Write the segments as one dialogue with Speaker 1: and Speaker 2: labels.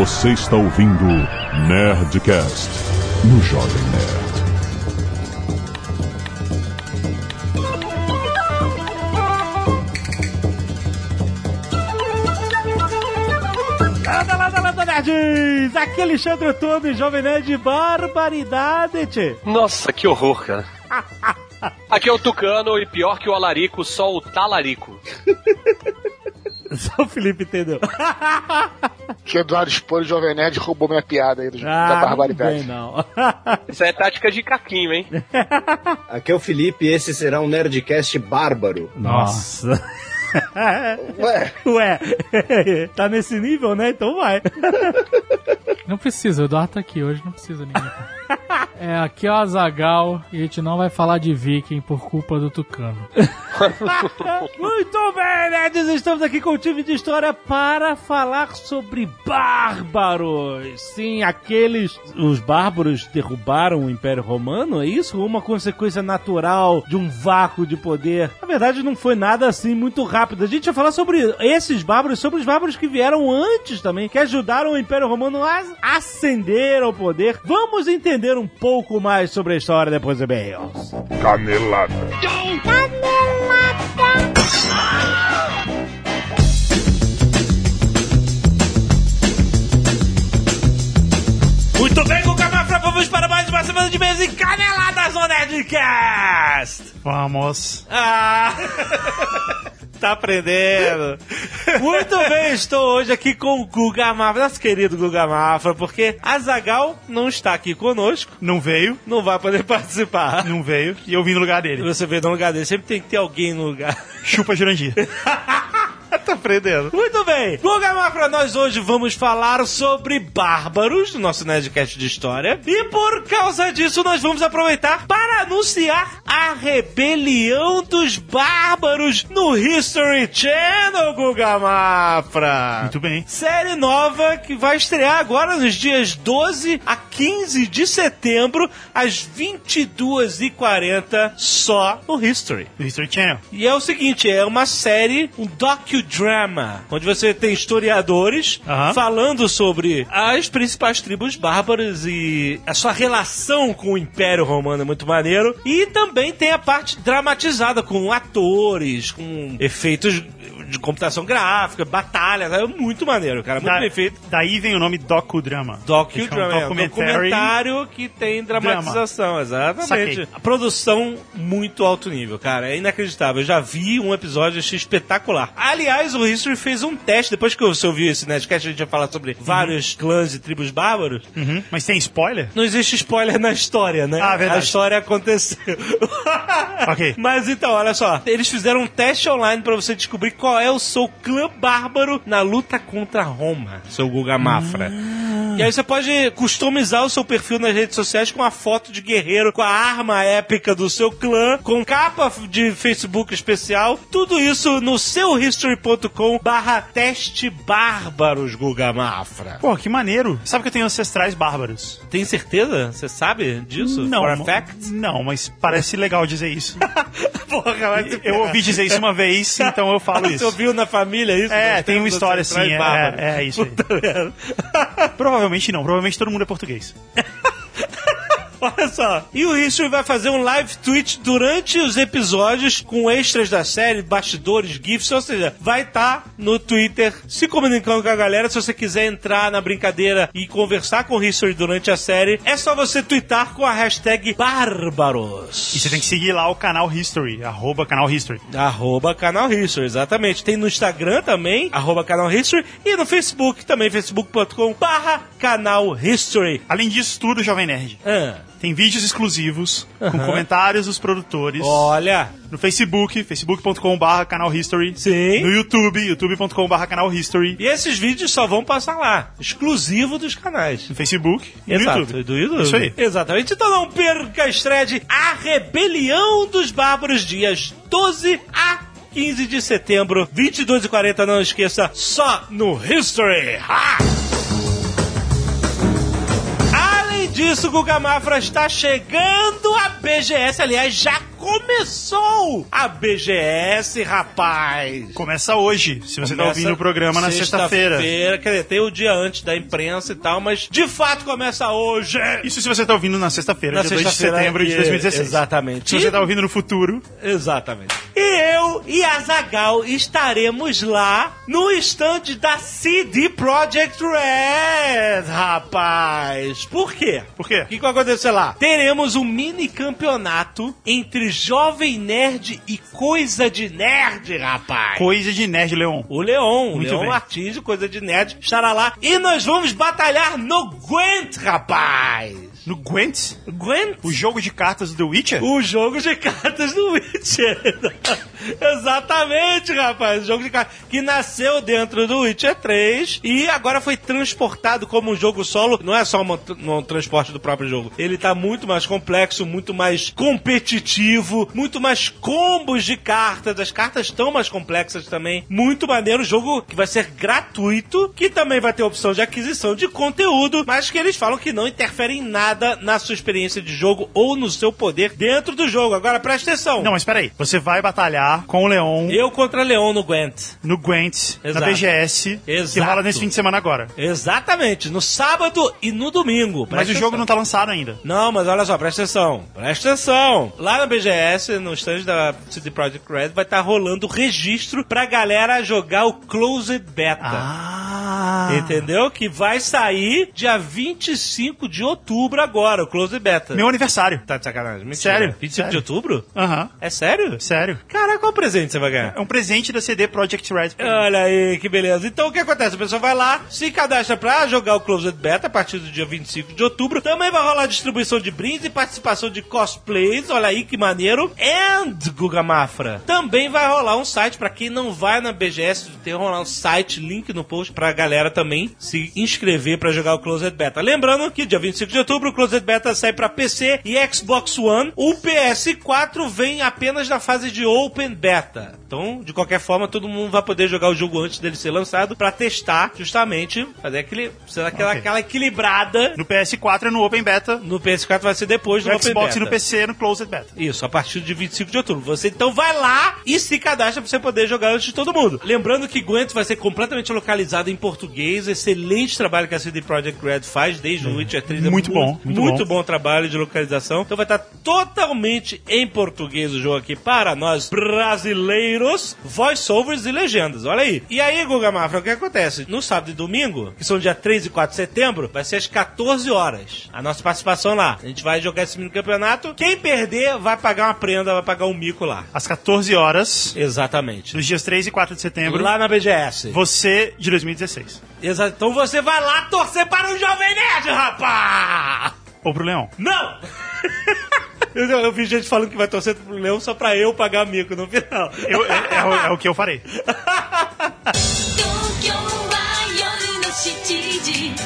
Speaker 1: Você está ouvindo Nerdcast no Jovem Nerd.
Speaker 2: Landa, landa, landa, nerds! Aqui é Alexandre Otomo, Jovem Nerd Barbaridade, tchê.
Speaker 3: Nossa, que horror, cara. Aqui é o Tucano e pior que o Alarico, só o Talarico.
Speaker 2: Só o Felipe entendeu.
Speaker 4: Que Eduardo Spor, Jovem Nerd, roubou minha piada aí do, da
Speaker 2: Ah, não
Speaker 4: barbaridade.
Speaker 2: vem, não.
Speaker 3: Isso é tática de caquinho, hein?
Speaker 5: Aqui é o Felipe e esse será um Nerdcast bárbaro.
Speaker 2: Nossa.
Speaker 4: Ué,
Speaker 2: Ué, tá nesse nível, né? Então vai.
Speaker 6: Não precisa, o Eduardo tá aqui hoje, não precisa ninguém. É, aqui é o Azagal e a gente não vai falar de Viking por culpa do Tucano.
Speaker 2: Muito bem, nerds! Estamos aqui com o time de história para falar sobre bárbaros. Sim, aqueles... Os bárbaros derrubaram o Império Romano, é isso? Uma consequência natural de um vácuo de poder? Na verdade, não foi nada assim muito rápido. A gente vai falar sobre esses bárbaros, sobre os bárbaros que vieram antes também, que ajudaram o Império Romano a ascender ao poder. Vamos entender um pouco mais sobre a história depois do e-mails.
Speaker 1: Canelada.
Speaker 2: Muito bem, Guga Mafra, vamos para mais uma semana de mês em Caneladas no Nerdcast!
Speaker 6: Vamos.
Speaker 2: Ah! tá aprendendo. Muito bem, estou hoje aqui com o Guga Mafra, nosso querido Guga Mafra, porque a Zagal não está aqui conosco,
Speaker 7: Não veio,
Speaker 2: não vai poder participar.
Speaker 7: não veio, e eu vim no lugar dele.
Speaker 2: Você vê no lugar dele, sempre tem que ter alguém no lugar.
Speaker 7: Chupa Jurandir.
Speaker 2: tá aprendendo. Muito bem. Guga Mafra, nós hoje vamos falar sobre bárbaros, no nosso Nerdcast de História. E por causa disso, nós vamos aproveitar para anunciar a rebelião dos bárbaros no History Channel, Guga Mafra.
Speaker 7: Muito bem.
Speaker 2: Série nova que vai estrear agora nos dias 12 a 15 de setembro, às 22h40, só no History.
Speaker 7: Do History Channel.
Speaker 2: E é o seguinte, é uma série, um docudrama, onde você tem historiadores falando sobre as principais tribos bárbaras e a sua relação com o Império Romano é muito maneiro. E também tem a parte dramatizada com atores, com efeitos de computação gráfica, batalhas, é muito maneiro, cara, muito
Speaker 7: Da-
Speaker 2: bem feito.
Speaker 7: Daí vem o nome Docudrama.
Speaker 2: Docudrama,
Speaker 7: É
Speaker 2: é
Speaker 7: um documentary.
Speaker 2: documentário que tem dramatização, exatamente.
Speaker 7: Saquei.
Speaker 2: A produção muito alto nível, cara, é inacreditável. Eu já vi um episódio, achei espetacular. Aliás, o History fez um teste, depois que você ouviu esse Nerdcast, a gente vai falar sobre vários clãs e tribos bárbaros.
Speaker 7: Uhum. Mas tem spoiler?
Speaker 2: Não existe spoiler na história, né?
Speaker 7: Ah, verdade.
Speaker 2: A história aconteceu.
Speaker 7: Ok.
Speaker 2: Mas então, olha só. Eles fizeram um teste online pra você descobrir qual o seu clã bárbaro na luta contra Roma, seu Guga Mafra. E aí você pode customizar o seu perfil nas redes sociais com a foto de guerreiro, com a arma épica do seu clã, com capa de Facebook especial. Tudo isso no seuhistory.com barra teste bárbaros, Guga Mafra.
Speaker 7: Pô, que maneiro. Sabe que eu tenho ancestrais bárbaros?
Speaker 2: Tem certeza? Você sabe disso?
Speaker 7: Não.
Speaker 2: For a fact?
Speaker 7: Não, mas parece legal dizer isso.
Speaker 2: Porra, vai
Speaker 7: eu ouvi dizer isso uma vez, então eu falo
Speaker 2: Você
Speaker 7: isso.
Speaker 2: ouviu na família isso?
Speaker 7: É, tem uma história assim.
Speaker 2: bárbaros.
Speaker 7: É, é isso aí.
Speaker 2: Merda.
Speaker 7: Provavelmente não, provavelmente todo mundo é português.
Speaker 2: Olha só. E o History vai fazer um live tweet durante os episódios com extras da série, bastidores, GIFs, ou seja, vai estar no Twitter se comunicando com a galera. Se você quiser entrar na brincadeira e conversar com o History durante a série, é só você twittar com a hashtag Bárbaros.
Speaker 7: E você tem que seguir lá o canal History, arroba canal History.
Speaker 2: Arroba canal History, exatamente. Tem no Instagram também, arroba canal History, e no Facebook também, facebook.com barra canal History.
Speaker 7: Além disso tudo, Jovem Nerd.
Speaker 2: Ah,
Speaker 7: Tem vídeos exclusivos com comentários dos produtores.
Speaker 2: olha,
Speaker 7: No Facebook, facebook.com.br canal History.
Speaker 2: Sim.
Speaker 7: No YouTube, youtube.com.br canal History.
Speaker 2: e esses vídeos só vão passar lá, exclusivo dos canais.
Speaker 7: No Facebook e no YouTube.
Speaker 2: do YouTube.
Speaker 7: Isso aí.
Speaker 2: Exatamente. Então não perca a estreia de A Rebelião dos Bárbaros, dias 12 a 15 de setembro, 22 e 40, não esqueça, só no History. Ha! Disso, Guga Mafra está chegando a BGS, aliás, já começou a BGS, rapaz!
Speaker 7: Começa hoje, se você tá
Speaker 2: Começa
Speaker 7: ouvindo o programa na sexta-feira.
Speaker 2: Sexta-feira, quer dizer, tem o dia antes da imprensa e tal, mas de fato começa hoje!
Speaker 7: Isso se você tá ouvindo na sexta-feira,
Speaker 2: Na
Speaker 7: dia 2 de setembro de
Speaker 2: e-
Speaker 7: 2016.
Speaker 2: Exatamente.
Speaker 7: Se você tá ouvindo no futuro,
Speaker 2: Exatamente. E eu e a Zagal estaremos lá no stand da CD Projekt Red, rapaz. Por quê?
Speaker 7: por quê?
Speaker 2: O que, que vai acontecer lá? Teremos um mini campeonato entre Jovem Nerd e Coisa de Nerd, rapaz.
Speaker 7: Coisa de Nerd Leon.
Speaker 2: O Leon, o
Speaker 7: Muito
Speaker 2: Leon
Speaker 7: bem.
Speaker 2: Martins, Coisa de Nerd, estará lá. E nós vamos batalhar no Gwent, rapaz.
Speaker 7: No Gwent,
Speaker 2: Gwent?
Speaker 7: o jogo de cartas do Witcher.
Speaker 2: O jogo de cartas do Witcher. Exatamente, rapaz. O jogo de cartas que nasceu dentro do Witcher 3 e agora foi transportado como um jogo solo. Não é só um transporte do próprio jogo. Ele tá muito mais complexo, muito mais competitivo, muito mais combos de cartas. As cartas estão mais complexas também. Muito maneiro. O jogo que vai ser gratuito, que também vai ter opção de aquisição de conteúdo, mas que eles falam que não interfere em nada na sua experiência de jogo ou no seu poder dentro do jogo. Agora presta atenção.
Speaker 7: Não, mas peraí. Você vai batalhar com o Leon
Speaker 2: Eu contra Leon no Gwent.
Speaker 7: no Gwent,
Speaker 2: Exato.
Speaker 7: na BGS, que
Speaker 2: Exato.
Speaker 7: rola nesse fim de semana agora.
Speaker 2: Exatamente, no sábado e no domingo.
Speaker 7: Mas
Speaker 2: Presta
Speaker 7: o jogo
Speaker 2: atenção.
Speaker 7: não tá lançado ainda.
Speaker 2: Não, mas olha só, presta atenção. Presta atenção. Lá na BGS, no stand da CD Projekt Red, vai estar rolando o registro pra galera jogar o Closed Beta.
Speaker 7: Ah.
Speaker 2: Entendeu? Que vai sair dia 25 de outubro agora, o Closed Beta.
Speaker 7: Meu aniversário.
Speaker 2: Tá de sacanagem. Mentira.
Speaker 7: Sério?
Speaker 2: 25
Speaker 7: Sério.
Speaker 2: de outubro?
Speaker 7: Aham.
Speaker 2: É sério?
Speaker 7: Sério.
Speaker 2: Caraca, qual presente você vai ganhar?
Speaker 7: É um presente da CD Projekt Red.
Speaker 2: Olha aí, que beleza. Então o que acontece? A pessoa vai lá, se cadastra pra jogar o Closed Beta a partir do dia 25 de outubro. Também vai rolar distribuição de brindes e participação de cosplays. Olha aí que maneiro. And, Guga Mafra, também vai rolar um site pra quem não vai na BGS. Tem rolar um site, link no post pra galera também se inscrever pra jogar o Closed Beta. Lembrando que dia 25 de outubro o Closed Beta sai pra PC e Xbox One. O PS4 vem apenas na fase de Open Beta. Então, de qualquer forma, todo mundo vai poder jogar o jogo antes dele ser lançado pra testar, justamente, fazer aquele, ser aquela,
Speaker 7: Ok.
Speaker 2: aquela equilibrada.
Speaker 7: No PS4 é no Open Beta.
Speaker 2: No PS4 vai ser depois do
Speaker 7: No
Speaker 2: Open
Speaker 7: Xbox
Speaker 2: Beta.
Speaker 7: e no PC no Closed Beta.
Speaker 2: Isso, a partir de 25 de outubro. Você então vai lá e se cadastra pra você poder jogar antes de todo mundo. Lembrando que Gwent vai ser completamente localizado em português. Excelente trabalho que a CD Projekt Red faz desde o Witcher 3. É
Speaker 7: Muito bom, muito
Speaker 2: muito
Speaker 7: bom.
Speaker 2: bom trabalho de localização. Então vai estar totalmente em português o jogo aqui para nós brasileiros, voiceovers e legendas. Olha aí. E aí, Guga Mafra, o que acontece? No sábado e domingo, que são dia 3 e 4 de setembro, vai ser às 14 horas. A nossa participação lá. A gente vai jogar esse mini campeonato. Quem perder vai pagar uma prenda, vai pagar um mico lá.
Speaker 7: Às 14 horas,
Speaker 2: Exatamente.
Speaker 7: dos dias 3 e 4 de setembro,
Speaker 2: Lá na BGS.
Speaker 7: você de 2016.
Speaker 2: Exa- Então você vai lá torcer para o Jovem Nerd, rapá!
Speaker 7: Ou pro Leão.
Speaker 2: Não! Eu, eu vi gente falando que vai torcer pro Leão só pra eu pagar mico no final.
Speaker 7: Eu- é, é o- é o que eu farei.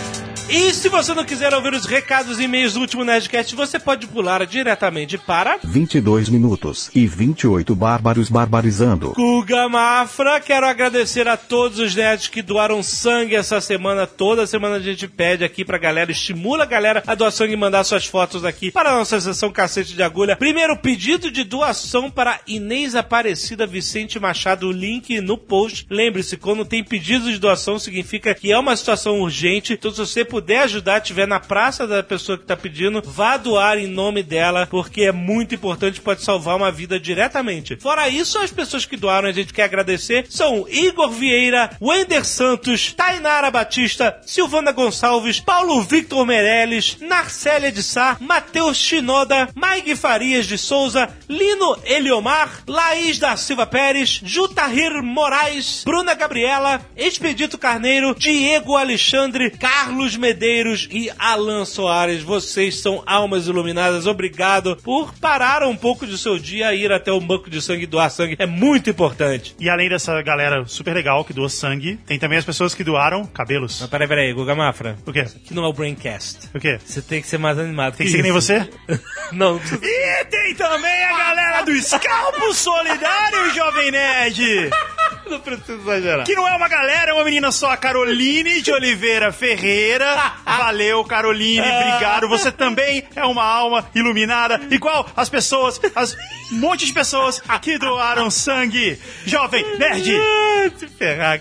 Speaker 2: E se você não quiser ouvir os recados e e-mails do último Nerdcast, você pode pular diretamente para
Speaker 8: 22 minutos e 28 bárbaros barbarizando.
Speaker 2: Guga Mafra, quero agradecer a todos os nerds que doaram sangue essa semana. Toda semana a gente pede aqui pra galera, estimula a galera a doar sangue e mandar suas fotos aqui para a nossa sessão Cacete de Agulha. Primeiro pedido de doação para Inês Aparecida Vicente Machado, link no post. Lembre-se, quando tem pedido de doação, significa que é uma situação urgente. Então, se você puder ajudar, estiver na praça da pessoa que tá pedindo, vá doar em nome dela, porque é muito importante, pode salvar uma vida diretamente. Fora isso, as pessoas que doaram, a gente quer agradecer, são Igor Vieira, Wender Santos, Tainara Batista, Silvana Gonçalves, Paulo Victor Meirelles, Narcélia de Sá, Matheus Shinoda, Maig Farias de Souza, Lino Eliomar, Laís da Silva Pérez, Jutahir Moraes, Bruna Gabriela, Expedito Carneiro, Diego Alexandre, Carlos Medeiros e Alan Soares. Vocês são almas iluminadas. Obrigado por parar um pouco do seu dia e ir até o banco de sangue e doar sangue. É muito importante.
Speaker 7: E além dessa galera super legal que doa sangue, tem também as pessoas que doaram cabelos.
Speaker 2: Mas peraí, peraí, Guga Mafra.
Speaker 7: O quê?
Speaker 2: Aqui não é o Braincast.
Speaker 7: O quê?
Speaker 2: Você tem que ser mais animado.
Speaker 7: Tem que ser que nem você?
Speaker 2: não,
Speaker 7: E tem também a galera do Scalpo Solidário, Jovem Nerd!
Speaker 2: não precisa exagerar.
Speaker 7: Que não é uma galera, é uma menina só, a Caroline de Oliveira Ferreira. Valeu, Caroline, obrigado. Você também é uma alma iluminada, igual as pessoas, as um monte de pessoas que doaram sangue. Jovem Nerd!
Speaker 2: Se ferrar.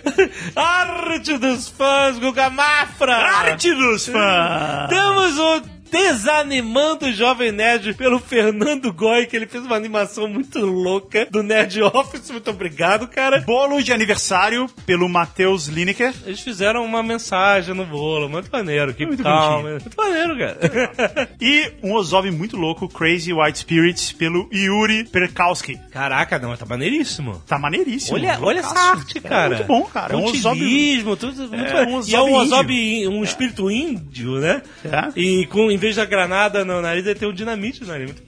Speaker 2: Arte dos fãs, Guga Mafra!
Speaker 7: Arte dos fãs!
Speaker 2: Temos o Desanimando o Jovem Nerd pelo Fernando Goy, que ele fez uma animação muito louca do Nerd Office. Muito obrigado, cara.
Speaker 7: Bolo de aniversário pelo Matheus Lineker.
Speaker 2: Eles fizeram uma mensagem no bolo, muito maneiro. Que
Speaker 7: Muito
Speaker 2: calma. Muito maneiro, cara.
Speaker 7: E um Ozob muito louco, Crazy White Spirits, pelo Yuri Perkowski.
Speaker 2: Caraca, não, tá maneiríssimo.
Speaker 7: Tá maneiríssimo.
Speaker 2: Olha, olha essa arte,
Speaker 7: É
Speaker 2: cara.
Speaker 7: muito bom, cara. É um Ozob...
Speaker 2: Tudo muito
Speaker 7: É, um
Speaker 2: E é um
Speaker 7: Ozob
Speaker 2: Ozob, um espírito índio, né?
Speaker 7: É.
Speaker 2: E com, em vez da granada no nariz, ele tem um dinamite no nariz. Muito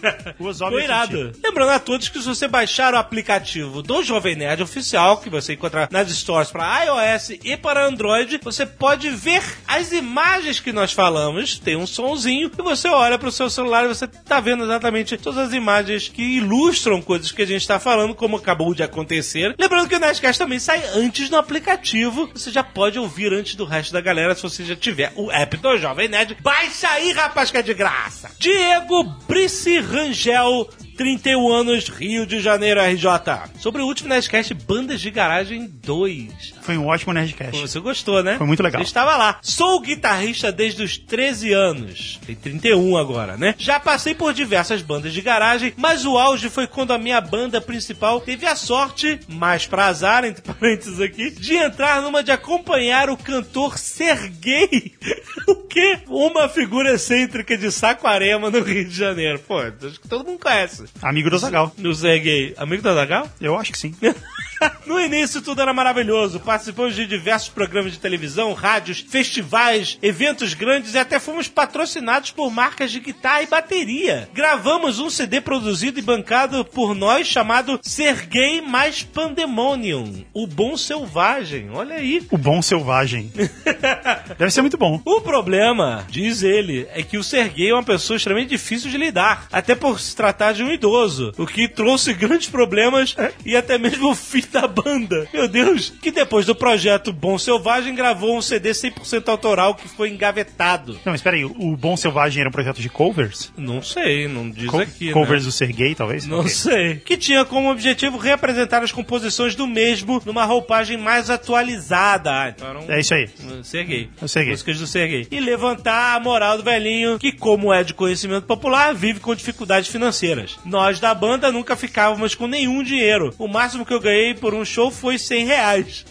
Speaker 2: cara.
Speaker 7: O Ozob
Speaker 2: Ficou
Speaker 7: é
Speaker 2: irado. Lembrando a todos que se você baixar o aplicativo do Jovem Nerd Oficial, que você encontra nas stores para iOS e para Android, você pode ver as imagens que nós falamos. Tem um sonzinho e você olha pro seu celular e você tá vendo exatamente todas as imagens que ilustram coisas que a gente tá falando, como acabou de acontecer. Lembrando que o Nerdcast também sai antes no aplicativo. Você já pode ouvir antes do resto da galera se você já tiver o app do Jovem Nerd. Baixa aí, rapaz, que é de graça. Diego Brice Rangel 31 anos, Rio de Janeiro, RJ. Sobre o último Nerdcast, Bandas de Garagem 2.
Speaker 7: Foi um ótimo Nerdcast.
Speaker 2: Você gostou, né?
Speaker 7: Foi muito legal.
Speaker 2: Você estava lá. Sou guitarrista desde os 13 anos. Tem 31 agora, né? Já passei por diversas bandas de garagem, mas o auge foi quando a minha banda principal teve a sorte, mais pra azar, entre parênteses aqui, de entrar numa de acompanhar o cantor Serguei. o quê? Uma figura excêntrica de Saquarema, no Rio de Janeiro. Pô, acho que todo mundo conhece.
Speaker 7: Amigo do Zagal.
Speaker 2: O Serguei. Amigo do Azaghal?
Speaker 7: Eu acho que sim.
Speaker 2: No início tudo era maravilhoso. Participamos de diversos programas de televisão, rádios, festivais, eventos grandes e até fomos patrocinados por marcas de guitarra e bateria. Gravamos um CD produzido e bancado por nós chamado Ser Gay mais Pandemonium, o Bom Selvagem. Olha aí.
Speaker 7: O Bom Selvagem. Deve ser muito bom.
Speaker 2: O problema, diz ele, é que o Serguei é uma pessoa extremamente difícil de lidar, até por se tratar de um idoso, o que trouxe grandes problemas e até mesmo o fim da banda. Meu Deus, que depois do projeto Bom Selvagem gravou um CD 100% autoral que foi engavetado.
Speaker 7: Não, espera aí. O Bom Selvagem era um projeto de covers?
Speaker 2: Não sei, não diz
Speaker 7: Co-
Speaker 2: aqui,
Speaker 7: covers
Speaker 2: né?
Speaker 7: do Sergei, talvez?
Speaker 2: Não
Speaker 7: Ok.
Speaker 2: sei. Que tinha como objetivo representar as composições do mesmo numa roupagem mais atualizada. Ah, então era um
Speaker 7: É isso aí.
Speaker 2: Serguei.
Speaker 7: Eu Serguei.
Speaker 2: Músicas do Serguei. E levantar a moral do velhinho, que, como é de conhecimento popular, vive com dificuldades financeiras. Nós da banda nunca ficávamos com nenhum dinheiro. O máximo que eu ganhei por um show foi 100 reais.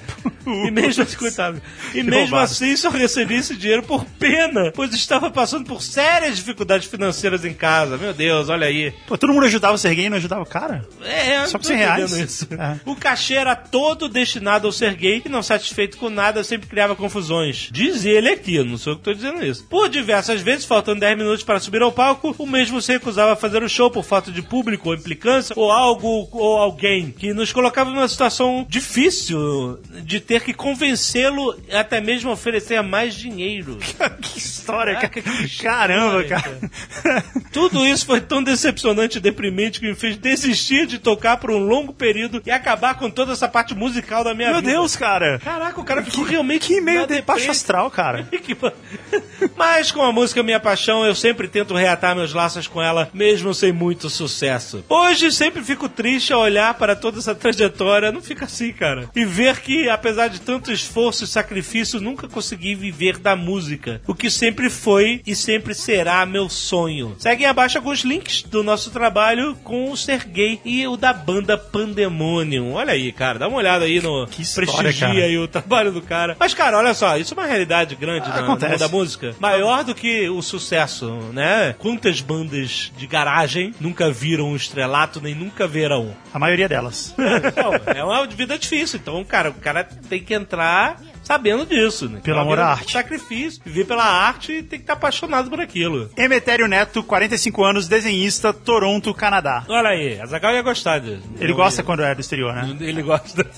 Speaker 2: E mesmo assim, coitado. E mesmo assim, só recebi esse dinheiro por pena, pois estava passando por sérias dificuldades financeiras em casa. Meu Deus, olha aí.
Speaker 7: Pô, todo mundo ajudava o Sergei e não ajudava o cara?
Speaker 2: É,
Speaker 7: Só com 100 reais?
Speaker 2: Isso.
Speaker 7: É.
Speaker 2: O cachê era todo destinado ao ser gay e não satisfeito com nada, sempre criava confusões. Diz ele aqui, não sou eu que tô dizendo isso. Por diversas vezes, faltando 10 minutos para subir ao palco, o mesmo se recusava a fazer o show por falta de público ou implicância ou algo ou alguém que nos colocava numa situação difícil de ter que convencê-lo até mesmo oferecer mais dinheiro.
Speaker 7: que história,
Speaker 2: Caraca,
Speaker 7: cara.
Speaker 2: que
Speaker 7: Caramba,
Speaker 2: história,
Speaker 7: cara.
Speaker 2: Tudo isso foi tão decepcionante e deprimente que me fez desistir de tocar por um longo período e acabar com toda essa parte musical da minha
Speaker 7: Meu
Speaker 2: vida.
Speaker 7: Deus, cara.
Speaker 2: Caraca, o cara ficou realmente
Speaker 7: Que meio de baixo astral, cara.
Speaker 2: Que Mas com a música Minha Paixão, eu sempre tento reatar meus laços com ela, mesmo sem muito sucesso. Hoje sempre fico triste ao olhar para toda essa trajetória, não fica assim, cara. E ver que, apesar de tanto esforço e sacrifício, nunca consegui viver da música. O que sempre foi e sempre será meu sonho. Seguem abaixo alguns links do nosso trabalho com o Ser Gay e o da banda Pandemonium. Olha aí, cara, dá uma olhada aí no
Speaker 7: Que história,
Speaker 2: prestigia aí o trabalho do cara. Mas, cara, olha só, isso é uma realidade grande na, no da música. Maior do que o sucesso, né? Quantas bandas de garagem nunca viram um estrelato, nem nunca verão?
Speaker 7: A maioria delas.
Speaker 2: Não, é uma vida difícil. Então, cara, o cara tem que entrar sabendo disso, né?
Speaker 7: Pelo amor à arte.
Speaker 2: Sacrifício, viver pela arte e tem que estar apaixonado por aquilo.
Speaker 7: Emetério Neto, 45 anos, desenhista, Toronto, Canadá.
Speaker 2: Olha aí, a Zagal ia gostar disso.
Speaker 7: Ele gosta quando é do exterior, né?
Speaker 2: Ele gosta.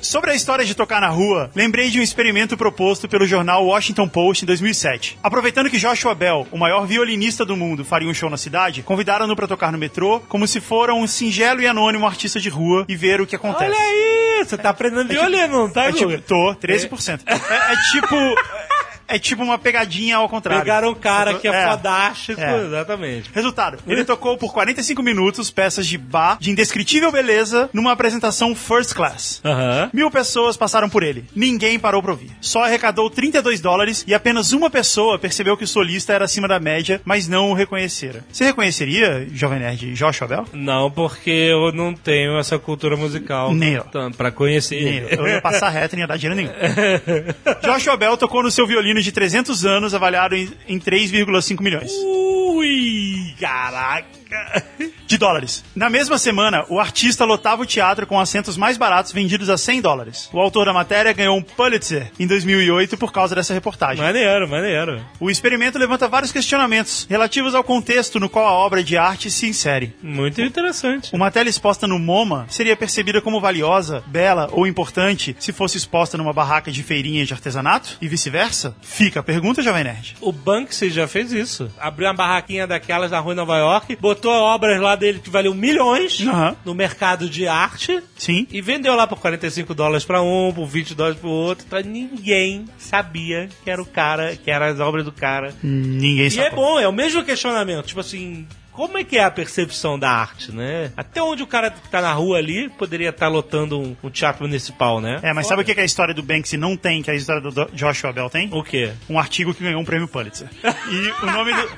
Speaker 7: Sobre a história de tocar na rua, lembrei de um experimento proposto pelo jornal Washington Post em 2007. Aproveitando que Joshua Bell, o maior violinista do mundo, faria um show na cidade, convidaram-no para tocar no metrô, como se fora um singelo e anônimo artista de rua e ver o que acontece.
Speaker 2: Olha aí, Você tá aprendendo violino, não tá,
Speaker 7: É tipo, tô, 13%. É, é tipo. É tipo uma pegadinha ao contrário.
Speaker 2: Pegaram um cara que é,
Speaker 7: É.
Speaker 2: fodástico,
Speaker 7: É.
Speaker 2: exatamente.
Speaker 7: Resultado, ele tocou por 45 minutos peças de bar de indescritível beleza numa apresentação first class. Mil pessoas passaram por ele. Ninguém parou pra ouvir. Só arrecadou 32 dólares e apenas uma pessoa percebeu que o solista era acima da média, mas não o reconhecera. Você reconheceria, Jovem Nerd, Joshua Bell?
Speaker 2: Não, porque eu não tenho essa cultura musical.
Speaker 7: Nem eu.
Speaker 2: Pra conhecer
Speaker 7: Nem. Eu Eu ia passar reto e não ia dar dinheiro nenhum. Joshua Bell tocou no seu violino de 300 anos, avaliado em, em 3,5 milhões.
Speaker 2: Ui, caraca.
Speaker 7: de dólares. Na mesma semana, o artista lotava o teatro com assentos mais baratos vendidos a 100 dólares. O autor da matéria ganhou um Pulitzer em 2008 por causa dessa reportagem.
Speaker 2: Maneiro, maneiro.
Speaker 7: O experimento levanta vários questionamentos relativos ao contexto no qual a obra de arte se insere.
Speaker 2: Muito interessante.
Speaker 7: Uma tela exposta no MoMA seria percebida como valiosa, bela ou importante se fosse exposta numa barraca de feirinha de artesanato? E vice-versa? Fica a pergunta, Jovem Nerd.
Speaker 2: O Banksy já fez isso. Abriu uma barraquinha daquelas na rua em Nova York, botou obras lá dele que valiam milhões
Speaker 7: Aham.
Speaker 2: no mercado de arte
Speaker 7: Sim.
Speaker 2: e vendeu lá por 45 dólares pra um, por 20 dólares pro outro. Então ninguém sabia que era o cara, que eram as obras do cara.
Speaker 7: Ninguém
Speaker 2: E
Speaker 7: sabe.
Speaker 2: é bom, é o mesmo questionamento. Tipo assim, como é que é a percepção da arte, né? Até onde o cara que tá na rua ali poderia estar lotando um, um teatro municipal, né?
Speaker 7: É, mas sabe o que que a história do Banksy não tem, que a história do Joshua Bell tem?
Speaker 2: O quê?
Speaker 7: Um artigo que ganhou um prêmio Pulitzer. E o nome do,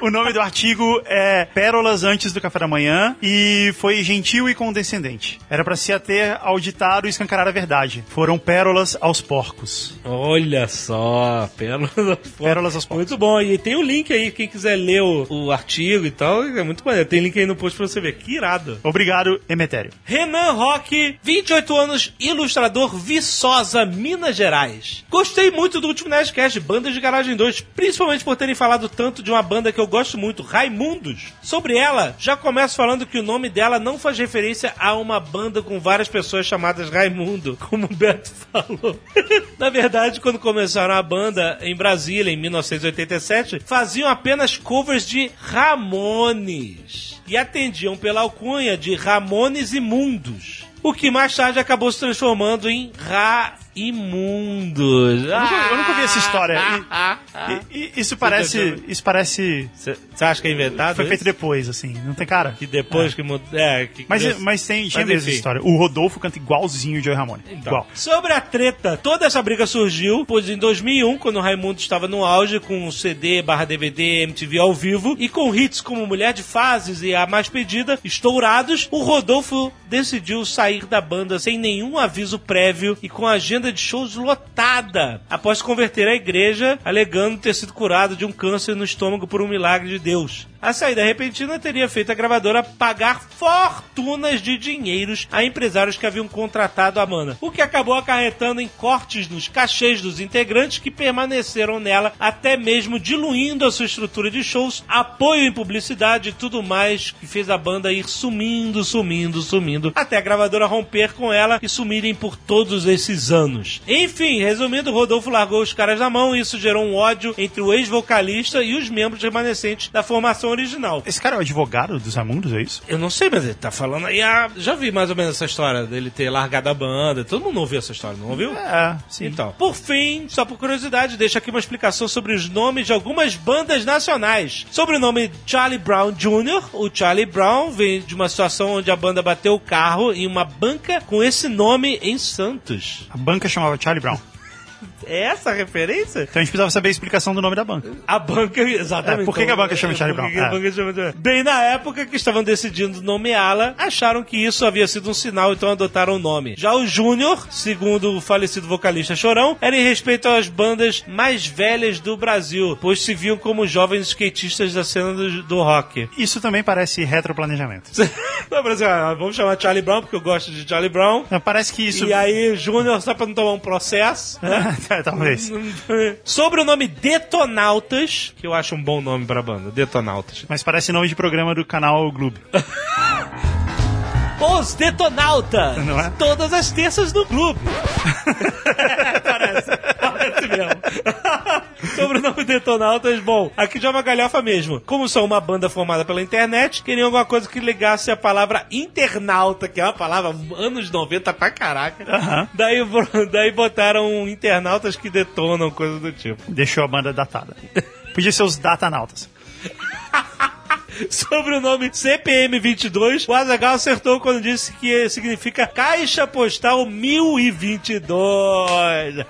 Speaker 7: o nome do artigo é Pérolas Antes do Café da Manhã e foi gentil e condescendente. Era pra se ater ao ditado e escancarar a verdade. Foram pérolas aos porcos.
Speaker 2: Olha só, pérolas aos porcos.
Speaker 7: Pérolas aos porcos.
Speaker 2: Muito bom. E tem o link aí, quem quiser ler o, o artigo e tal, é muito maneiro. Tem link aí no post pra você ver. Que irado.
Speaker 7: Obrigado, Emetério.
Speaker 2: Renan Roque, 28 anos, ilustrador Viçosa, Minas Gerais. Gostei muito do último Nerdcast, Bandas de Garagem 2, principalmente por terem falado tanto de uma banda que eu gosto muito, Raimundos. Sobre ela, já começo falando que o nome dela não faz referência a uma banda com várias pessoas chamadas Raimundo, como o Beto falou. Na verdade, quando começaram a banda em Brasília, em 1987, faziam apenas covers de Ramones e atendiam pela alcunha de Ramones Imundos. O que mais tarde acabou se transformando em Raimundos.
Speaker 7: Eu nunca, eu nunca vi essa história.
Speaker 2: Ah,
Speaker 7: E- e- e isso parece. Isso parece.
Speaker 2: Você acha que é inventado?
Speaker 7: Foi
Speaker 2: isso?
Speaker 7: feito depois, assim. Não tem cara?
Speaker 2: Que depois que mudou. É, que
Speaker 7: Mas,
Speaker 2: criou-
Speaker 7: mas tem, tinha
Speaker 2: Mas,
Speaker 7: mesmo essa história. O Rodolfo canta igualzinho o Joey Ramone.
Speaker 2: Então,
Speaker 7: Igual.
Speaker 2: Sobre a treta, toda essa briga surgiu, pois em 2001, quando o Raimundo estava no auge com o CD barra DVD MTV ao vivo e com hits como Mulher de Fases e A Mais Pedida estourados, o Rodolfo decidiu sair da banda sem nenhum aviso prévio e com a agenda de shows lotada, após converter à igreja, alegando ter sido curado de um câncer no estômago por um milagre de Deus. A saída repentina teria feito a gravadora pagar fortunas de dinheiros a empresários que haviam contratado a banda, o que acabou acarretando em cortes nos cachês dos integrantes que permaneceram nela, até mesmo diluindo a sua estrutura de shows, apoio em publicidade e tudo mais, que fez a banda ir sumindo, sumindo, sumindo, até a gravadora romper com ela e sumirem por todos esses anos. Enfim, resumindo, Rodolfo largou os caras na mão e isso gerou um ódio entre o ex-vocalista e os membros remanescentes da formação original.
Speaker 7: Esse cara é o advogado dos Raimundos, é isso?
Speaker 2: Eu não sei, mas ele tá falando aí. Ah, já vi mais ou menos essa história dele ter largado a banda. Todo mundo ouviu essa história, não ouviu?
Speaker 7: É, sim.
Speaker 2: Então, por fim, só por curiosidade, deixo aqui uma explicação sobre os nomes de algumas bandas nacionais. Sobre o nome Charlie Brown Jr., o Charlie Brown vem de uma situação onde a banda bateu o carro em uma banca com esse nome em Santos.
Speaker 7: A banca chamava Charlie Brown.
Speaker 2: É essa a referência?
Speaker 7: Então a gente precisava saber a explicação do nome da banca.
Speaker 2: A banca, exatamente.
Speaker 7: É, por que que a banca chama Charlie
Speaker 2: por que
Speaker 7: Brown? É.
Speaker 2: banca chama Charlie? Bem, na época que estavam decidindo nomeá-la, acharam que isso havia sido um sinal, então adotaram o nome. Já o Júnior, segundo o falecido vocalista Chorão, era em respeito às bandas mais velhas do Brasil, pois se viam como jovens skatistas da cena do, do rock.
Speaker 7: Isso também parece retroplanejamento.
Speaker 2: Não, por exemplo, ah, vamos chamar Charlie Brown, porque eu gosto de Charlie Brown.
Speaker 7: Não, parece que isso.
Speaker 2: E aí, Júnior, só pra não tomar um processo, né?
Speaker 7: É, Talvez.
Speaker 2: Sobre o nome Detonautas, que eu acho um bom nome pra banda, Detonautas.
Speaker 7: Mas parece nome de programa do canal Globo.
Speaker 2: Os Detonautas!
Speaker 7: Não é?
Speaker 2: Todas as terças do parece, parece mesmo. Sobre o nome Detonautas, bom, aqui já é uma galhofa mesmo. Como são uma banda formada pela internet, queriam alguma coisa que ligasse a palavra internauta, que é uma palavra anos 90 pra caraca. Daí, daí botaram internautas que detonam, coisa do tipo.
Speaker 7: Deixou a banda datada. Podia ser os datanautas.
Speaker 2: Sobre o nome CPM22, o Azagal acertou quando disse que significa Caixa Postal 1022.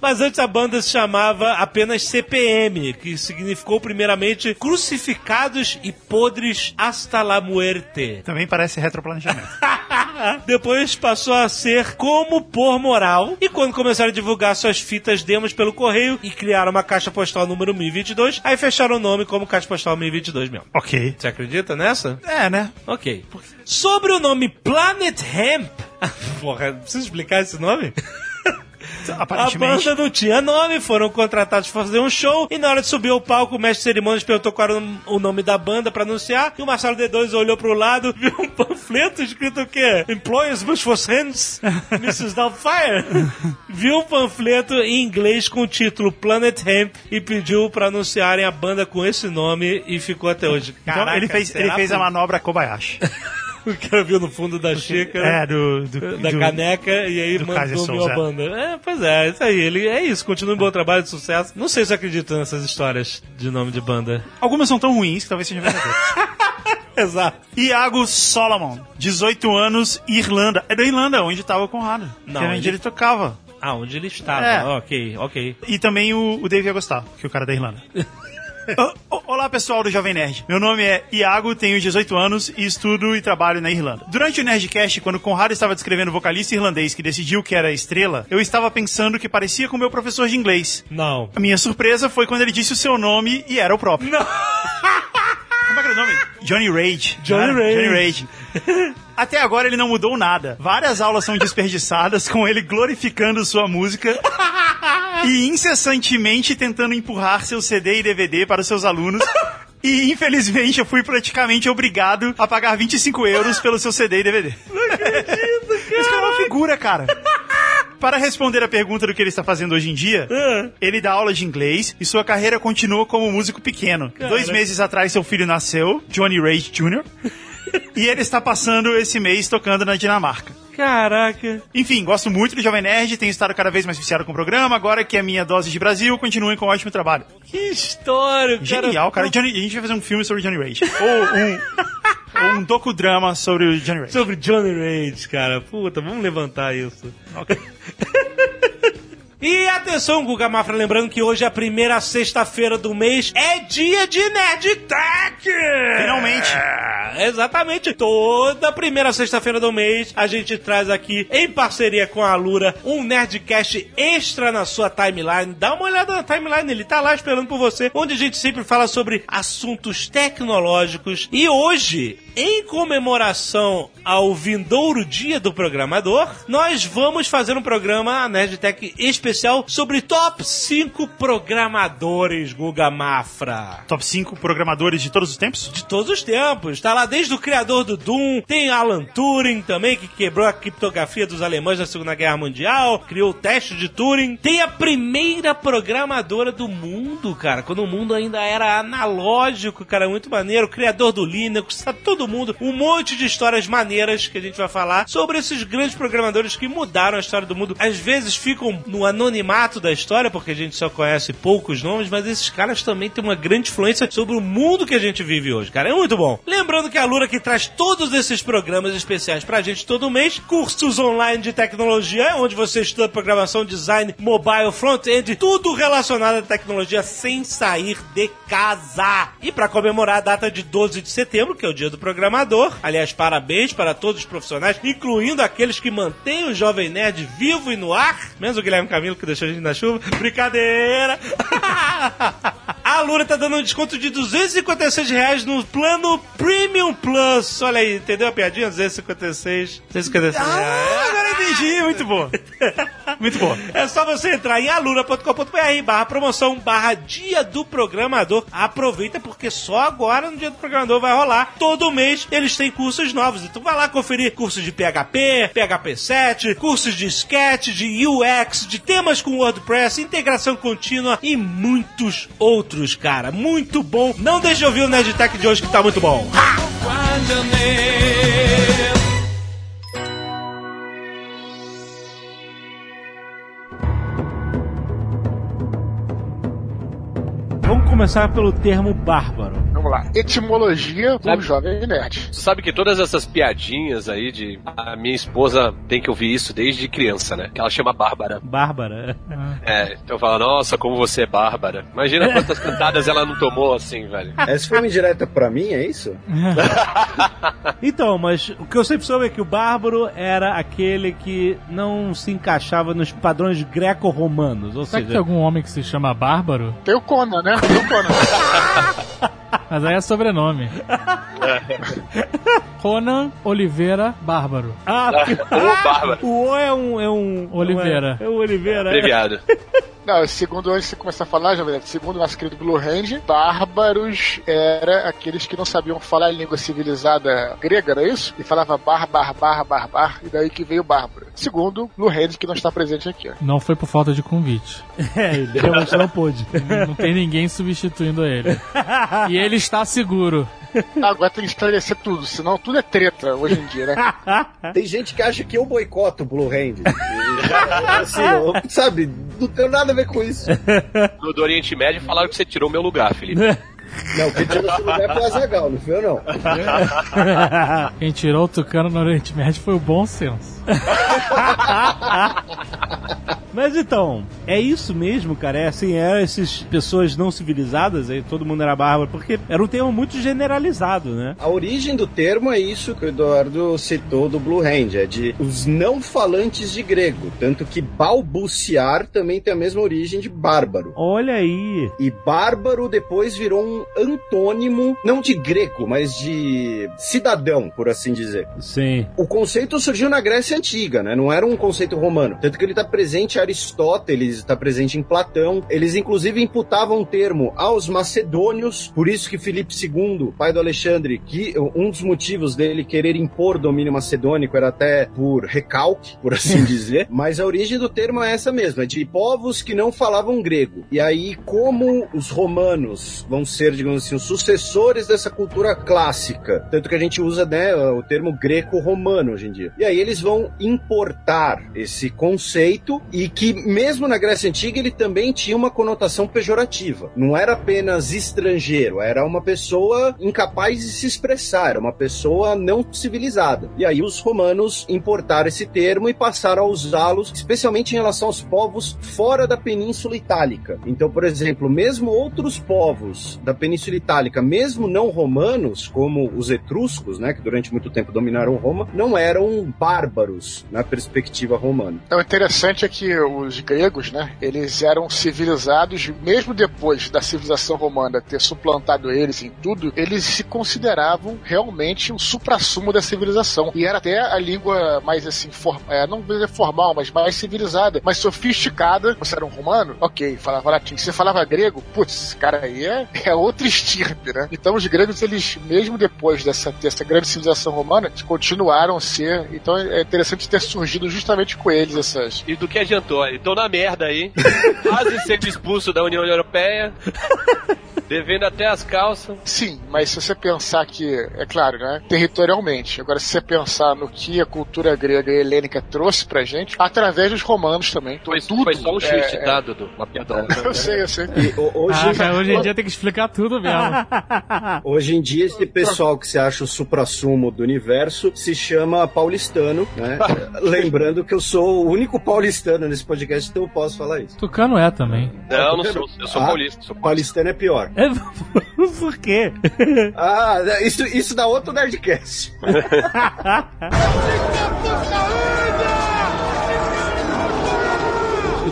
Speaker 2: Mas antes a banda se chamava apenas CPM, que significou primeiramente Crucificados e Podres hasta la muerte.
Speaker 7: Também parece retroplanejamento.
Speaker 2: Depois passou a ser Como Por Moral. E quando começaram a divulgar suas fitas demos pelo correio e criaram uma caixa postal número 1022, aí fecharam o nome como Caixa Postal 1022 mesmo.
Speaker 7: ok.
Speaker 2: Você acredita nessa?
Speaker 7: É, né?
Speaker 2: Ok. Sobre o nome Planet Hemp. Porra, preciso explicar esse nome? A
Speaker 7: Aparentemente.
Speaker 2: banda não tinha nome, foram contratados para fazer um show e na hora de subir ao palco, o mestre de cerimônias perguntou qual era o nome da banda para anunciar e o Marcelo D2 olhou pro lado, viu um panfleto escrito o quê? Employees Bush for Hands, Mrs. Doubtfire. viu um panfleto em inglês com o título Planet Hemp e pediu para anunciarem a banda com esse nome e ficou até hoje.
Speaker 7: Então
Speaker 2: Caraca,
Speaker 7: ele fez, ele fez a manobra Kobayashi.
Speaker 2: O cara viu no fundo da xícara
Speaker 7: É, do. do
Speaker 2: da
Speaker 7: do-
Speaker 2: caneca e aí
Speaker 7: do
Speaker 2: mandou meu a banda. É, pois é, isso aí. Ele, é isso, continua um bom trabalho de sucesso. Não sei se eu acredito nessas histórias de nome de banda.
Speaker 7: Algumas são tão ruins que talvez sejam verdadeiras.
Speaker 2: Exato.
Speaker 7: Iago Solomon, 18 anos, Irlanda. É da Irlanda, onde estava o Conrado.
Speaker 2: Não,
Speaker 7: que era onde
Speaker 2: ele-
Speaker 7: ele tocava.
Speaker 2: Ah, onde ele estava.
Speaker 7: É.
Speaker 2: Ok, ok.
Speaker 7: E também o, o Dave ia gostar, que é o cara da Irlanda. Olá pessoal do Jovem Nerd, meu nome é Iago, tenho 18 anos e estudo e trabalho na Irlanda. Durante o Nerdcast, quando Conrado estava descrevendo o vocalista irlandês que decidiu que era a estrela, eu estava pensando que parecia com o meu professor de inglês.
Speaker 2: Não.
Speaker 7: A minha surpresa foi quando ele disse o seu nome e era o próprio.
Speaker 2: Não.
Speaker 7: Como é que era o nome? Johnny Rage.
Speaker 2: Johnny? Rage.
Speaker 7: Johnny Rage. Até agora ele não mudou nada. Várias aulas são desperdiçadas com ele glorificando sua música e incessantemente tentando empurrar seu CD e DVD para os seus alunos. E infelizmente eu fui praticamente obrigado a pagar 25 euros pelo seu CD e DVD. Não acredito, cara. Isso é uma figura, cara. Para responder a pergunta do que ele está fazendo hoje em dia, ele dá aula de inglês e sua carreira continua como músico pequeno. Dois meses atrás, seu filho nasceu, Johnny Rage Jr., e ele está passando esse mês tocando na Dinamarca.
Speaker 2: Caraca.
Speaker 7: Enfim, gosto muito do Jovem Nerd, tenho estado cada vez mais viciado com o programa. Agora que é a minha dose de Brasil, continuem com um ótimo trabalho.
Speaker 2: Que história, cara.
Speaker 7: Genial, cara. Johnny- a gente vai fazer um filme sobre Johnny Rage. Ou um, ou um docudrama sobre o Johnny Rage.
Speaker 2: Sobre Johnny Rage, cara. Puta, vamos levantar isso. E atenção, Guga Mafra, lembrando que hoje é a primeira sexta-feira do mês, é dia de Nerd Tech!
Speaker 7: Finalmente.
Speaker 2: É, exatamente. Toda primeira sexta-feira do mês, a gente traz aqui, em parceria com a Lura, um Nerdcast extra na sua timeline. Dá uma olhada na timeline, ele tá lá esperando por você, onde a gente sempre fala sobre assuntos tecnológicos. E hoje, em comemoração ao vindouro dia do programador, nós vamos fazer um programa, Nerdtech especial, sobre top 5 programadores, Guga Mafra.
Speaker 7: Top 5 programadores de todos os tempos?
Speaker 2: De todos os tempos. Tá lá desde o criador do Doom, tem Alan Turing também, que quebrou a criptografia dos alemães na Segunda Guerra Mundial, criou o teste de Turing. Tem a primeira programadora do mundo, cara, quando o mundo ainda era analógico, cara, muito maneiro. O criador do Linux, tá todo mundo. Um monte de histórias maneiras que a gente vai falar sobre esses grandes programadores que mudaram a história do mundo. Às vezes ficam no anonimato da história, porque a gente só conhece poucos nomes, mas esses caras também têm uma grande influência sobre o mundo que a gente vive hoje, cara. É muito bom. Lembrando que a Lura que traz todos esses programas especiais pra gente todo mês, cursos online de tecnologia, onde você estuda programação, design, mobile, front-end, tudo relacionado à tecnologia sem sair de casa. E pra comemorar a data de 12 de setembro, que é o dia do programador, aliás, parabéns para todos os profissionais, incluindo aqueles que mantêm o Jovem Nerd vivo e no ar, menos o Guilherme Camilo que deixou a gente na chuva. Brincadeira! A Lura tá dando um desconto de 256 reais no plano Premium Plus. Olha aí, entendeu a piadinha? 256. 256 reais.
Speaker 7: agora entendi, muito bom. Muito bom.
Speaker 2: É só você entrar em aluna.com.br barra promoção barra dia do programador. Aproveita porque só agora no dia do programador vai rolar. Todo mês eles têm cursos novos. Então vai lá conferir cursos de PHP, PHP 7, cursos de Sketch, de UX, de temas com WordPress, integração contínua e muitos outros, cara. Muito bom. Não deixe de ouvir o Nerd Tech de hoje que tá muito bom. Vamos começar pelo termo bárbaro.
Speaker 4: Vamos lá. Etimologia do
Speaker 3: Sabe-
Speaker 4: Jovem Nerd.
Speaker 3: Sabe que todas essas piadinhas aí de. A minha esposa tem que ouvir isso desde criança, né? Que ela chama Bárbara.
Speaker 2: Bárbara.
Speaker 3: É, então fala, nossa, como você é Bárbara. Imagina quantas cantadas ela não tomou assim, velho.
Speaker 5: Essa foi uma indireta pra mim, é isso?
Speaker 2: Então, mas o que eu sempre soube é que o bárbaro era aquele que não se encaixava nos padrões greco-romanos. Ou
Speaker 6: Será que tem
Speaker 2: seja,
Speaker 6: algum homem que se chama Bárbaro?
Speaker 4: Tem o Conan, né? O Conan.
Speaker 6: Mas aí é sobrenome. Conan Oliveira Bárbaro.
Speaker 2: ah, porque-
Speaker 3: Ô, Bárbara.
Speaker 2: o O é um. É um
Speaker 6: Oliveira.
Speaker 2: É o Oliveira. é.
Speaker 3: Abreviado.
Speaker 4: Não, segundo antes de você começar a falar, Jovem Nerd, segundo nosso querido Blue Hand, bárbaros era aqueles que não sabiam falar a língua civilizada grega, não é isso? E falava bar, bar, bar, bar, bar, e daí que veio bárbaro. Segundo Blue Hand, que não está presente aqui. ó.
Speaker 6: Não foi por falta de convite.
Speaker 2: É, ele realmente não pôde.
Speaker 6: Não tem ninguém substituindo ele. E ele está seguro.
Speaker 4: Agora tem que esclarecer tudo, senão tudo é treta hoje em dia, né?
Speaker 5: Tem gente que acha que eu boicoto o Blue Hand. Já- assim, eu- sabe, não tenho nada a ver com isso.
Speaker 3: No do Oriente Médio falaram que você tirou meu lugar, Felipe.
Speaker 5: Não, quem tirou esse lugar foi o Azagal, não foi eu não.
Speaker 6: Quem tirou o Tucano no Oriente Médio foi o bom senso.
Speaker 2: Mas então, é isso mesmo, cara? É assim, eram essas pessoas não civilizadas, aí todo mundo era bárbaro, porque era um termo muito generalizado, né?
Speaker 5: A origem do termo é isso que o Eduardo citou do Blue Hand, é de os não falantes de grego. Tanto que balbuciar também tem a mesma origem de bárbaro.
Speaker 2: Olha aí.
Speaker 5: E bárbaro depois virou um antônimo, não de grego, mas de cidadão, por assim dizer.
Speaker 2: Sim.
Speaker 5: O conceito surgiu na Grécia Antiga, né? Não era um conceito romano. Tanto que ele está presente Aristóteles, está presente em Platão. Eles, inclusive, imputavam o termo aos macedônios. Por isso que Filipe II, pai do Alexandre, que um dos motivos dele querer impor domínio macedônico era até por recalque, por assim dizer. Mas a origem do termo é essa mesma, é de povos que não falavam grego. E aí, como os romanos vão ser, digamos assim, os sucessores dessa cultura clássica, tanto que a gente usa né, o termo greco-romano hoje em dia. E aí eles vão importar esse conceito e que mesmo na Grécia Antiga ele também tinha uma conotação pejorativa. Não era apenas estrangeiro, era uma pessoa incapaz de se expressar, era uma pessoa não civilizada. E aí os romanos importaram esse termo e passaram a usá-los, especialmente em relação aos povos fora da Península Itálica. Então, por exemplo, mesmo outros povos da Península Itálica, mesmo não romanos, como os etruscos, né, que durante muito tempo dominaram Roma, não eram bárbaros na perspectiva romana.
Speaker 4: Então, o interessante é que os gregos, né, eles eram civilizados, mesmo depois da civilização romana ter suplantado eles em tudo, eles se consideravam realmente um supra-sumo da civilização. E era até a língua mais assim, for, é, não vou dizer formal, mas mais civilizada, mais sofisticada. Você era um romano? Ok, falava latim. Você falava grego? Putz, esse cara aí é, é outra estirpe, né? Então os gregos, eles, mesmo depois dessa, dessa grande civilização romana, continuaram a ser. Então é interessante ter surgido justamente com eles essas,
Speaker 3: E do que adiantou? Então na merda aí. Quase sendo expulso da União Europeia. Devendo até as calças.
Speaker 4: Sim, mas se você pensar que, é claro, né, territorialmente, agora se você pensar no que a cultura grega e helênica trouxe pra gente, através dos romanos também,
Speaker 3: Foi,
Speaker 4: tudo.
Speaker 3: foi só um
Speaker 4: é,
Speaker 3: chute, tá, Dudu? Uma piada.
Speaker 4: Eu sei, eu sei.
Speaker 5: E ho- hoje,
Speaker 6: Ah, cara, hoje em dia tem que explicar tudo mesmo.
Speaker 5: hoje em dia, esse pessoal que se acha o supra-sumo do universo se chama paulistano, né? Lembrando que eu sou o único paulistano nesse podcast, então eu posso falar isso.
Speaker 6: Tucano é também.
Speaker 3: Não, não sou. Eu sou
Speaker 5: Ah,
Speaker 3: paulista. Sou paulista.
Speaker 5: Paulistano é pior.
Speaker 2: É, Por quê?
Speaker 5: Ah, isso, isso dá outro Nerdcast.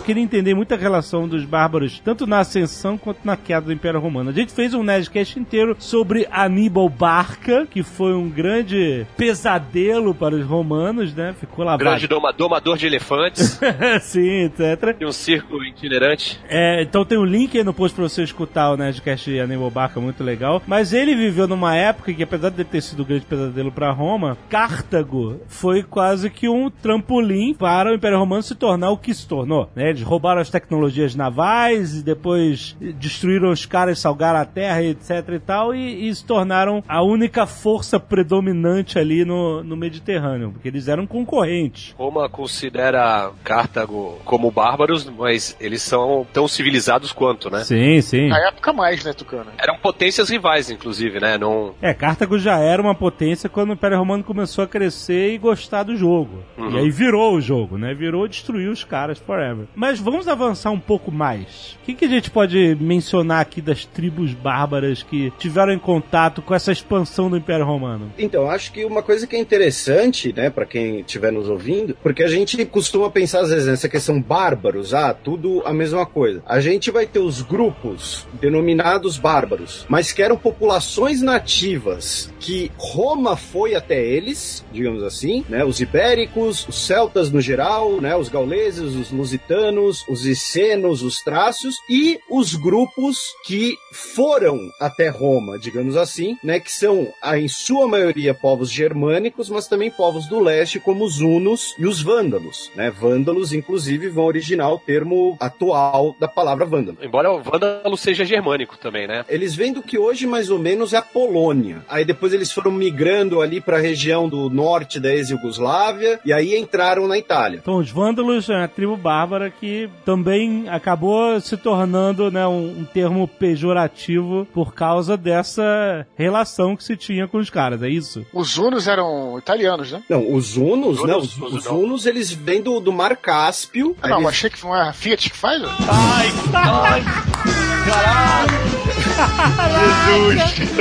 Speaker 2: queria entender muita relação dos bárbaros, tanto na ascensão quanto na queda do Império Romano. A gente fez um Nerdcast inteiro sobre Aníbal Barca, que foi um grande pesadelo para os romanos, né? Ficou lá
Speaker 3: Grande doma- domador de elefantes
Speaker 2: Sim, etc.
Speaker 3: e um circo itinerante.
Speaker 2: É, então tem um link aí no post pra você escutar o Nerdcast Aníbal Barca, muito legal. Mas ele viveu numa época que, apesar de ter sido um grande pesadelo pra Roma, Cartago foi quase que um trampolim para o Império Romano se tornar o que se tornou. né? Eles roubaram as tecnologias navais e depois destruíram os caras, salgaram a terra, etc e tal, e, e se tornaram a única força predominante ali no, no Mediterrâneo, porque eles eram concorrentes.
Speaker 3: Roma considera Cartago como bárbaros, mas eles são tão civilizados quanto, né?
Speaker 2: Sim, sim.
Speaker 4: Na época mais, né, Tucano?
Speaker 3: Eram potências rivais, inclusive, né? Não...
Speaker 2: É, Cartago já era uma potência quando o Império Romano começou a crescer e gostar do jogo.
Speaker 3: Uhum.
Speaker 2: E aí virou o jogo, né? Virou destruir os caras forever. Mas vamos avançar um pouco mais. O que, que a gente pode mencionar aqui das tribos bárbaras que tiveram em contato com essa expansão do Império Romano?
Speaker 5: Então, acho que uma coisa que é interessante, né, para quem estiver nos ouvindo, porque a gente costuma pensar às vezes nessa questão bárbaros, ah, tudo a mesma coisa. A gente vai ter os grupos denominados bárbaros, mas que eram populações nativas que Roma foi até eles, digamos assim, né, os ibéricos, os celtas no geral, né, os gauleses, os lusitanos, os icenos, os trácios e os grupos que foram até Roma, digamos assim, né, que são em sua maioria povos germânicos, mas também povos do leste como os hunos e os vândalos, né? Vândalos inclusive vão originar o termo atual da palavra vândalo.
Speaker 3: Embora o Vândalo seja germânico também, né?
Speaker 5: Eles vêm do que hoje mais ou menos é a Polônia. Aí depois eles foram migrando ali para a região do norte da ex-Yugoslávia e aí entraram na Itália.
Speaker 2: Então, os Vândalos é uma tribo bárbara que também acabou se tornando né, um, um termo pejorativo por causa dessa relação que se tinha com os caras, é isso?
Speaker 4: Os hunos eram italianos, né?
Speaker 5: Não, os hunos, né? Os,
Speaker 3: os-
Speaker 5: os
Speaker 3: não.
Speaker 5: hunos eles vêm do, do Mar Cáspio.
Speaker 4: Ah, não,
Speaker 5: Eles-
Speaker 4: achei que não é a Fiat que faz. ó.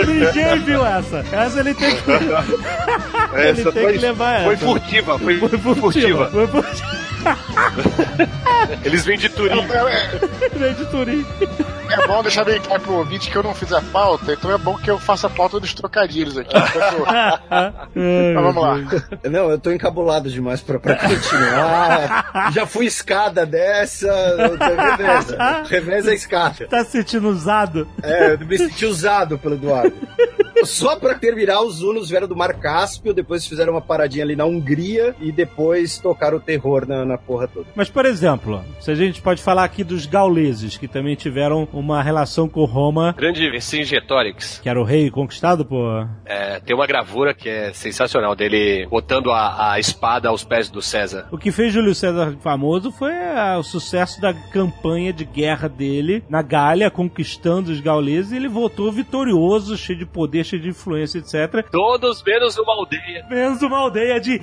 Speaker 2: Ninguém viu essa. Essa ele tem que, ele tem que levar essa.
Speaker 3: foi furtiva, foi,
Speaker 2: Foi
Speaker 3: furtiva.
Speaker 2: Foi furtiva.
Speaker 3: Eles vêm de Turim.
Speaker 4: É,
Speaker 2: Veio de Turim.
Speaker 4: é bom deixar bem claro pro ouvinte que eu não fiz a pauta, então é bom que eu faça a pauta dos trocadilhos aqui. Então vamos lá.
Speaker 5: Não, eu tô encabulado demais pra, pra continuar. Já fui escada dessa. Reveza. Reveza a escada.
Speaker 2: Tá se sentindo usado?
Speaker 5: É, eu me senti usado pelo Eduardo. Só pra terminar, os Hunos vieram do Mar Cáspio, depois fizeram uma paradinha ali na Hungria e depois tocaram o terror na, na porra toda.
Speaker 2: Mas, por exemplo, se a gente pode falar aqui dos gauleses, que também tiveram uma relação com Roma,
Speaker 3: Grande Vercingetorix.
Speaker 2: que era o rei conquistado por...
Speaker 3: É, tem uma gravura que é sensacional dele botando a, a espada aos pés do César.
Speaker 2: O que fez Júlio César famoso foi ah, o sucesso da campanha de guerra dele na Gália, conquistando os gauleses, e ele voltou vitorioso, cheio de poder, cheio de influência, etc.
Speaker 3: Todos menos uma aldeia.
Speaker 2: Menos uma aldeia de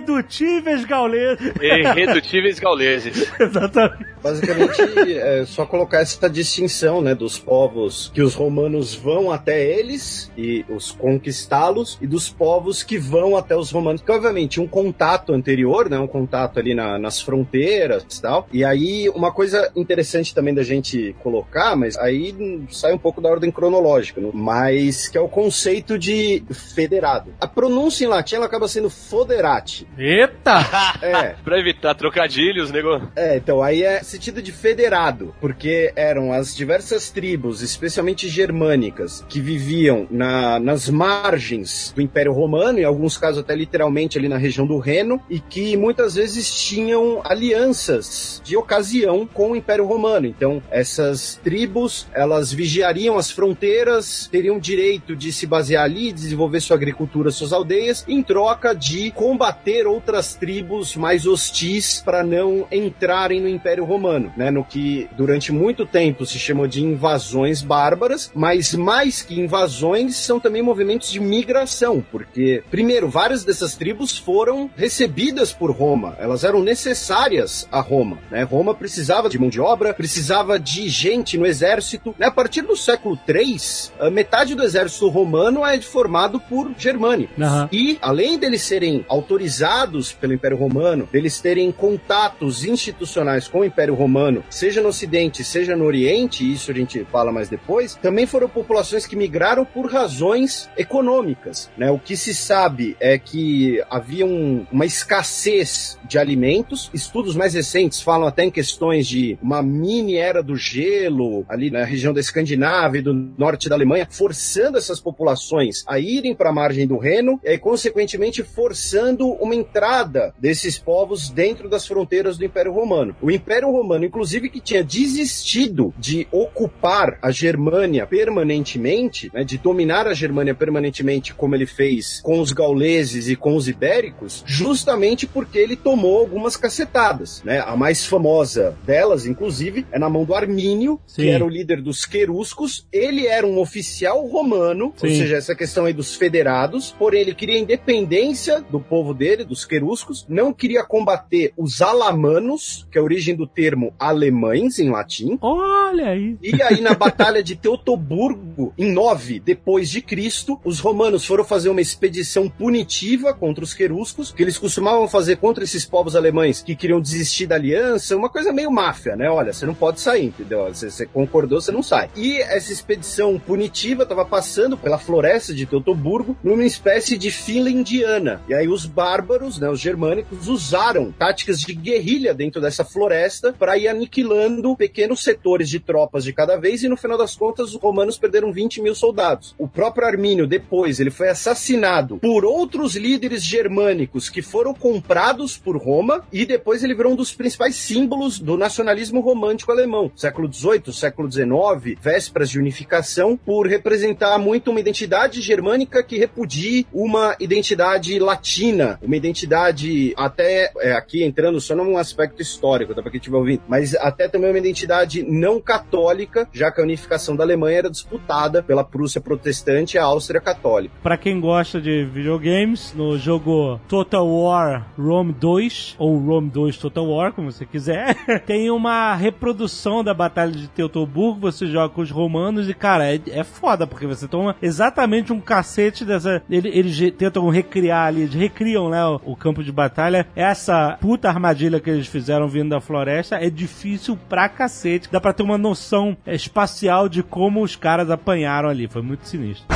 Speaker 2: irredutíveis gauleses.
Speaker 3: Irredutíveis gauleses.
Speaker 2: Exatamente.
Speaker 5: Basicamente, é só colocar essa distinção, né, dos povos que os romanos vão até eles e os conquistá-los e dos povos que vão até os romanos. Que, obviamente, um contato anterior, né, um contato ali na- nas fronteiras e tal. E aí, uma coisa interessante também da gente colocar, mas aí sai um pouco da ordem cronológica, né, mas que é o conceito de federado. A pronúncia em latim, ela acaba sendo foderati.
Speaker 6: Eita!
Speaker 5: É,
Speaker 3: pra evitar trocadilhos, nego.
Speaker 5: é, então aí é sentido de federado, porque eram as diversas tribos, especialmente germânicas, que viviam na- nas margens do Império Romano, em alguns casos até literalmente ali na região do Reno, e que muitas vezes tinham alianças de ocasião com o Império Romano. Então, essas tribos, elas vigiariam as fronteiras, teriam direito de se basear ali, desenvolver sua agricultura, suas aldeias, em troca de combater outras tribos mais hostis para não entrarem no Império Romano, né? No que durante muito tempo se chamou de invasões bárbaras, mas mais que invasões são também movimentos de migração, porque primeiro várias dessas tribos foram recebidas por Roma, elas eram necessárias a Roma, né? Roma precisava de mão de obra, precisava de gente no exército. Né? A partir do século III, a metade do exército romano é formado por germânicos.
Speaker 2: Aham.
Speaker 5: E, além deles serem autorizados pelo Império Romano, deles terem contatos institucionais com o Império Romano, seja no Ocidente, seja no Oriente, isso a gente fala mais depois, também foram populações que migraram por razões econômicas. Né? O que se sabe é que havia um- uma escassez de alimentos. Estudos mais recentes falam até em questões de uma mini era do gelo ali na região da Escandinávia e do norte da Alemanha, forçando essas populações a irem para a margem do Reno e, consequentemente, forçando uma entrada desses povos dentro das fronteiras do Império Romano. O Império Romano, inclusive, que tinha desistido de ocupar a Germânia permanentemente, né, de dominar a Germânia permanentemente, como ele fez com os gauleses e com os ibéricos, justamente porque ele tomou algumas cacetadas. Né? A mais famosa delas, inclusive, é na mão do Armínio,
Speaker 2: Sim.
Speaker 5: que era o líder dos queruscos. Ele era um oficial romano, ou
Speaker 2: Sim.
Speaker 5: seja, essa questão aí dos federados, porém ele queria independência do povo dele, dos queruscos, não queria combater os alamanos, que é a origem do termo alemães em latim,
Speaker 2: Olha aí.
Speaker 5: e aí, na Batalha de Teutoburgo, em 9 depois de Cristo, os romanos foram fazer uma expedição punitiva contra os queruscos, que eles costumavam fazer contra esses povos alemães que queriam desistir da aliança, uma coisa meio máfia, né? Olha, você não pode sair, entendeu? Você, você concordou, você não sai. E essa expedição punitiva estava passando pela floresta de Teutoburgo numa espécie de fila indiana. E aí os bárbaros, né, os germânicos, usaram táticas de guerrilha dentro dessa floresta para ir aniquilando pequenos setores de tropas de cada vez e no final das contas os romanos perderam 20 mil soldados. O próprio Armínio depois ele foi assassinado por outros líderes germânicos que foram comprados por Roma e depois ele virou um dos principais símbolos do nacionalismo romântico alemão. Século XVIII, século XIX, vésperas de unificação, por representar muito uma identidade germânica que repudie uma identidade latina, uma identidade até é, aqui entrando só num aspecto histórico, tá, para quem estiver ouvindo, mas até também uma identidade não católica, já que a unificação da Alemanha era disputada pela Prússia protestante e a Áustria católica.
Speaker 2: Pra quem gosta de videogames, no jogo Total War Rome 2, ou Rome 2 Total War, como você quiser, tem uma reprodução da Batalha de Teutoburgo, você joga com os romanos e, cara, é, é foda, porque você toma exatamente um cacete dessa... ele- Eles, tentam recriar ali, recriam, né, o, o campo de batalha. Essa puta armadilha que eles fizeram vindo da floresta é difícil pra cacete. Dá pra ter uma noção é, espacial de como os caras apanharam ali. Foi muito sinistro.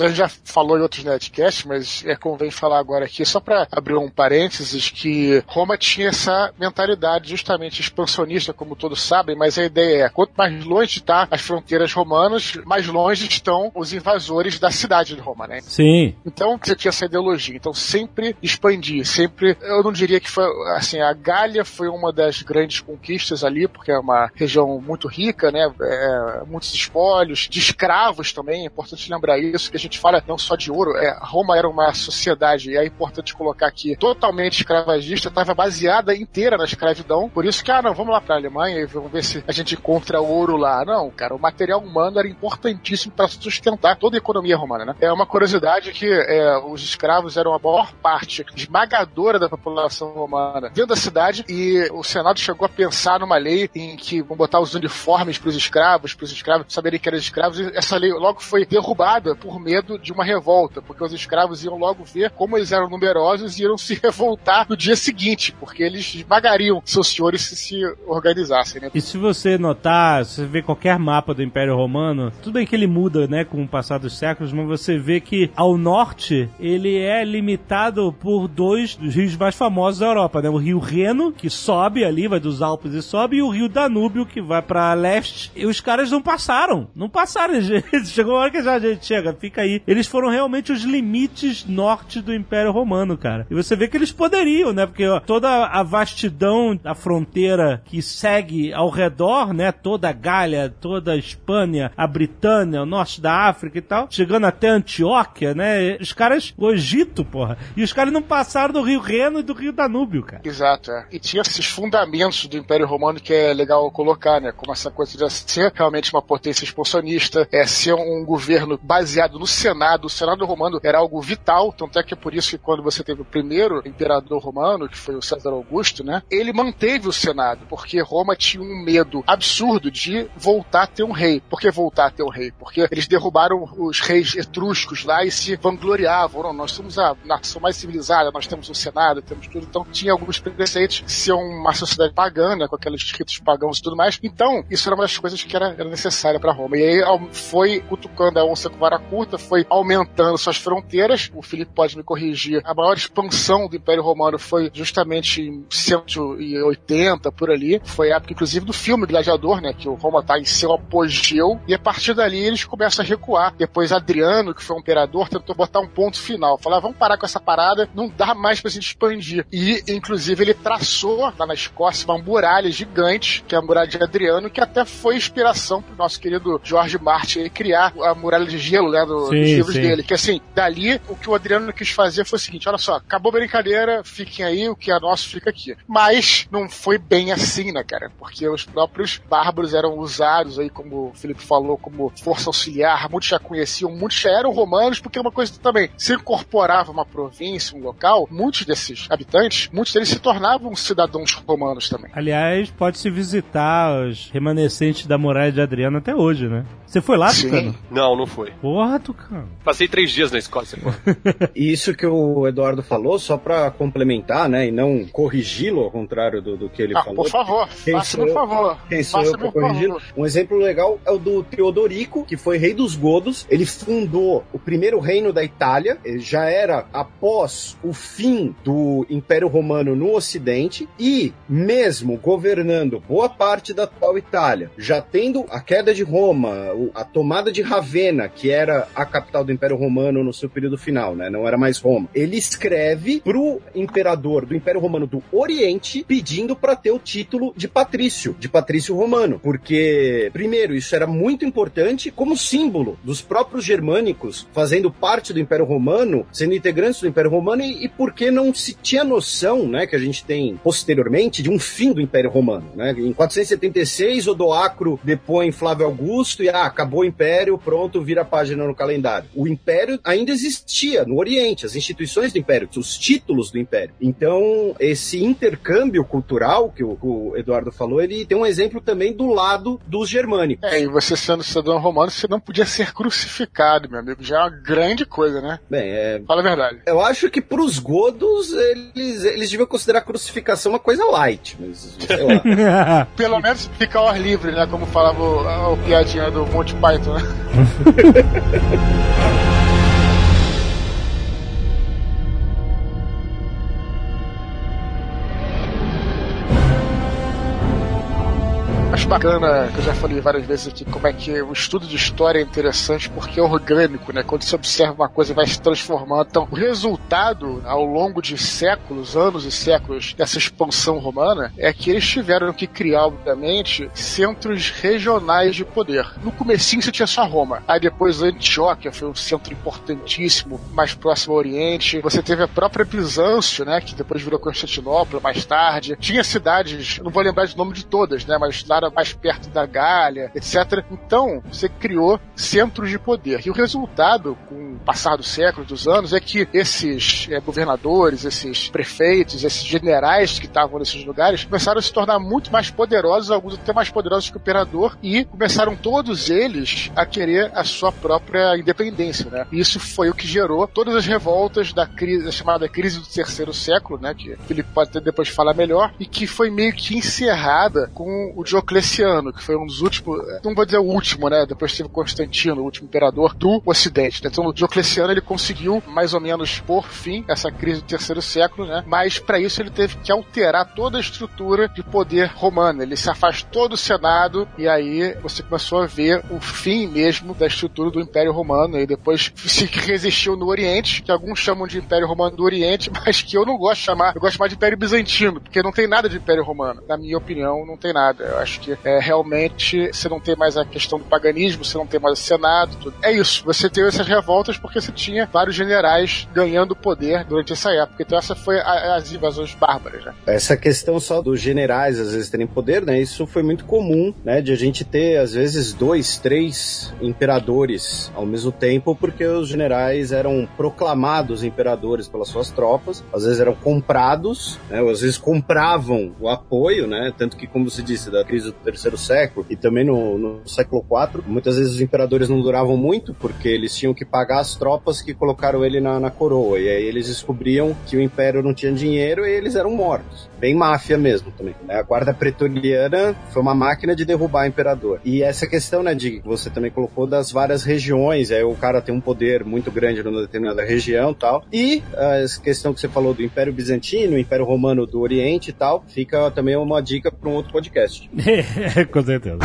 Speaker 4: A gente já falou em outros netcasts, mas é convém falar agora aqui, só para abrir um parênteses, que Roma tinha essa mentalidade justamente expansionista, como todos sabem, mas a ideia é, quanto mais longe está as fronteiras romanas, mais longe estão os invasores da cidade de Roma, né?
Speaker 2: Sim.
Speaker 4: Então você tinha essa ideologia. Então sempre expandir, sempre. Eu não diria que foi assim. A Gália foi uma das grandes conquistas ali, porque é uma região muito rica, né? É, muitos espólios, de escravos também. É importante lembrar isso, que a gente fala não só de ouro. É, Roma era uma sociedade, e é importante colocar aqui, totalmente escravagista, estava baseada inteira na escravidão. Por isso que, ah, não, vamos lá para a Alemanha e vamos ver se a gente encontra ouro lá. Não, cara, o material humano era importantíssimo para sustentar toda a economia romana, né? É uma curiosidade que é, os escravos eram a maior parte esmagadora da população romana dentro da cidade e o Senado chegou a pensar numa lei em que vão botar os uniformes para os escravos, para os escravos saberem que eram escravos. E essa lei logo foi derrubada por medo de uma revolta, porque os escravos iam logo ver como eles eram numerosos e iam se revoltar no dia seguinte, porque eles esmagariam seus senhores se se organizassem, né?
Speaker 2: E se você notar, se você vê qualquer mapa do Império Romano, tudo bem que ele muda, né, com o passar dos séculos, mas você vê que ao norte ele é limitado por dois dos rios mais famosos da Europa, né? O rio Reno, que sobe ali, vai dos Alpes e sobe, e o rio Danúbio, que vai pra leste. E os caras não passaram, não passaram. Chegou a hora que já a gente chega, fica aí. Eles foram realmente os limites norte do Império Romano, cara. E você vê que eles poderiam, né? Porque ó, toda a vastidão da fronteira que segue ao redor, né? Toda a Gália, toda a Espanha, a Britânia, o norte da África e tal, chegando até Antioquia, né? Os caras, o Egito, porra. E os caras não passaram do Rio Reno e do Rio Danúbio, cara.
Speaker 4: Exato, é. E tinha esses fundamentos do Império Romano que é legal colocar, né? Como essa coisa de ser realmente uma potência expansionista, é ser um governo baseado no Senado. O Senado romano era algo vital, tanto é que é por isso que quando você teve o primeiro imperador romano, que foi o César Augusto, né? Ele manteve o Senado, porque Roma tinha um medo absurdo de voltar a ter um rei. Por que voltar a ter um rei? Porque eles derrubaram os reis etruscos lá e se vangloriavam. Não, nós somos a nação mais civilizada, nós temos um Senado, temos tudo. Então tinha alguns preceitos de ser uma sociedade pagã, né, com aqueles ritos pagãos e tudo mais. Então, isso era uma das coisas que era, era necessária para Roma. E aí foi cutucando a onça com vara curta, foi aumentando suas fronteiras. O Felipe pode me corrigir. A maior expansão do Império Romano foi justamente em 180, por ali. Foi a época, inclusive, do filme Gladiador, né? Que o Roma tá em seu apogeu. E a partir dali eles começam a recuar. Depois Adriano, que foi um imperador, tentou botar um ponto final. Falar, vamos parar com essa parada, não dá mais pra gente expandir. E, inclusive, ele traçou lá na Escócia uma muralha gigante, que é a muralha de Adriano, que até foi inspiração pro nosso querido George Martin criar a muralha de gelo, né? do-
Speaker 2: Sim,
Speaker 4: livros
Speaker 2: sim.
Speaker 4: dele. Que assim, dali, o que o Adriano quis fazer foi o seguinte: olha só, acabou a brincadeira, fiquem aí, o que é nosso fica aqui. Mas não foi bem assim, né, cara? Porque os próprios bárbaros eram usados aí, como o Felipe falou, como força auxiliar, muitos já conheciam, muitos já eram romanos, porque é uma coisa também, se incorporava uma província, um local, muitos desses habitantes, muitos deles se tornavam cidadãos romanos também.
Speaker 2: Aliás, pode-se visitar os remanescentes da muralha de Adriano até hoje, né? Você foi lá,
Speaker 4: Sim.
Speaker 2: Tucano?
Speaker 3: Não, não foi.
Speaker 2: Porra, Tucano.
Speaker 3: Passei três dias na Escócia. pô.
Speaker 5: E isso que o Eduardo falou, só pra complementar, né, e não corrigi-lo ao contrário do, do que ele
Speaker 4: Ah,
Speaker 5: falou.
Speaker 4: por favor,
Speaker 5: Quem
Speaker 4: um
Speaker 5: sou eu?
Speaker 4: favor.
Speaker 5: Quem sou eu pra
Speaker 4: um.
Speaker 5: Um exemplo legal é o do Teodorico, que foi rei dos Godos. Ele fundou o primeiro reino da Itália. Ele já era após o fim do Império Romano no Ocidente e mesmo governando boa parte da atual Itália, já tendo a queda de Roma, a tomada de Ravenna, que era a capital do Império Romano no seu período final, né? Não era mais Roma. Ele escreve pro imperador do Império Romano do Oriente pedindo para ter o título de patrício, de patrício romano, porque primeiro isso era muito importante como símbolo dos próprios germânicos fazendo parte do Império Romano, sendo integrantes do Império Romano e, e porque não se tinha noção, né, que a gente tem posteriormente de um fim do Império Romano, né? Em 476 Odoacro depõe Flávio Augusto e ah, acabou o Império, pronto, vira a página no calendário. O Império ainda existia no Oriente, as instituições do Império, os títulos do Império. Então, esse intercâmbio cultural que o, o Eduardo falou, ele tem um exemplo também do lado dos germânicos.
Speaker 4: É, e você sendo cidadão romano, você não podia ser crucificado, meu amigo. Já é uma grande coisa, né?
Speaker 5: Bem, é,
Speaker 4: Fala a verdade.
Speaker 5: eu acho que pros godos, eles, eles deviam considerar a crucificação uma coisa light, mas sei lá.
Speaker 4: Pelo menos fica ao ar livre, né? Como falava o, a, o piadinha do Monty Python, né? Acho bacana, que eu já falei várias vezes aqui, como é que o estudo de história é interessante porque é orgânico, né? Quando você observa uma coisa vai se transformando. Então, o resultado, ao longo de séculos, anos e séculos dessa expansão romana, é que eles tiveram que criar, obviamente, centros regionais de poder. No comecinho você tinha só Roma. Aí depois Antioquia foi um centro importantíssimo, mais próximo ao Oriente. Você teve a própria Bizâncio, né? Que depois virou Constantinopla mais tarde. Tinha cidades, não vou lembrar de nome de todas, né? Mas lá mais perto da Gália, etc. Então, você criou centros de poder. E o resultado, com o passar do século, dos anos, é que esses eh, governadores, esses prefeitos, esses generais que estavam nesses lugares, começaram a se tornar muito mais poderosos, alguns até mais poderosos que o imperador, e começaram todos eles a querer a sua própria independência, né? E isso foi o que gerou todas as revoltas da crise, da chamada crise do terceiro século, né? Que Felipe pode até depois falar melhor, e que foi meio que encerrada com o Diocleciano, que foi um dos últimos, não vou dizer o último, né? Depois teve Constantino, o último imperador do Ocidente. né? Então o Diocleciano ele conseguiu mais ou menos por fim essa crise do terceiro século, né? Mas para isso ele teve que alterar toda a estrutura de poder romano. Ele se afastou do Senado e aí você começou a ver o fim mesmo da estrutura do Império Romano e depois se resistiu no Oriente, que alguns chamam de Império Romano do Oriente, mas que eu não gosto de chamar, eu gosto chamar de Império Bizantino, porque não tem nada de Império Romano. Na minha opinião, não tem nada. Eu acho que é, realmente você não tem mais a questão do paganismo, você não tem mais o Senado, tudo. É isso, você teve essas revoltas porque você tinha vários generais ganhando poder durante essa época. Então essa foi a- as invasões bárbaras, né?
Speaker 5: Essa questão só dos generais às vezes terem poder, né? Isso foi muito comum, né? De a gente ter às vezes dois, três imperadores ao mesmo tempo, porque os generais eram proclamados imperadores pelas suas tropas, às vezes eram comprados, né? Ou às vezes compravam o apoio, né? Tanto que, como se disse, da crise terceiro século e também no, no século IV, muitas vezes os imperadores não duravam muito porque eles tinham que pagar as tropas que colocaram ele na, na coroa. E aí eles descobriam que o império não tinha dinheiro e eles eram mortos. Bem máfia mesmo também. né? A guarda pretoriana foi uma máquina de derrubar imperador. E essa questão, né, de que você também colocou das várias regiões, aí o cara tem um poder muito grande numa determinada região tal. E a questão que você falou do Império Bizantino, Império Romano do Oriente e tal, fica também uma dica para um outro podcast.
Speaker 2: Com certeza.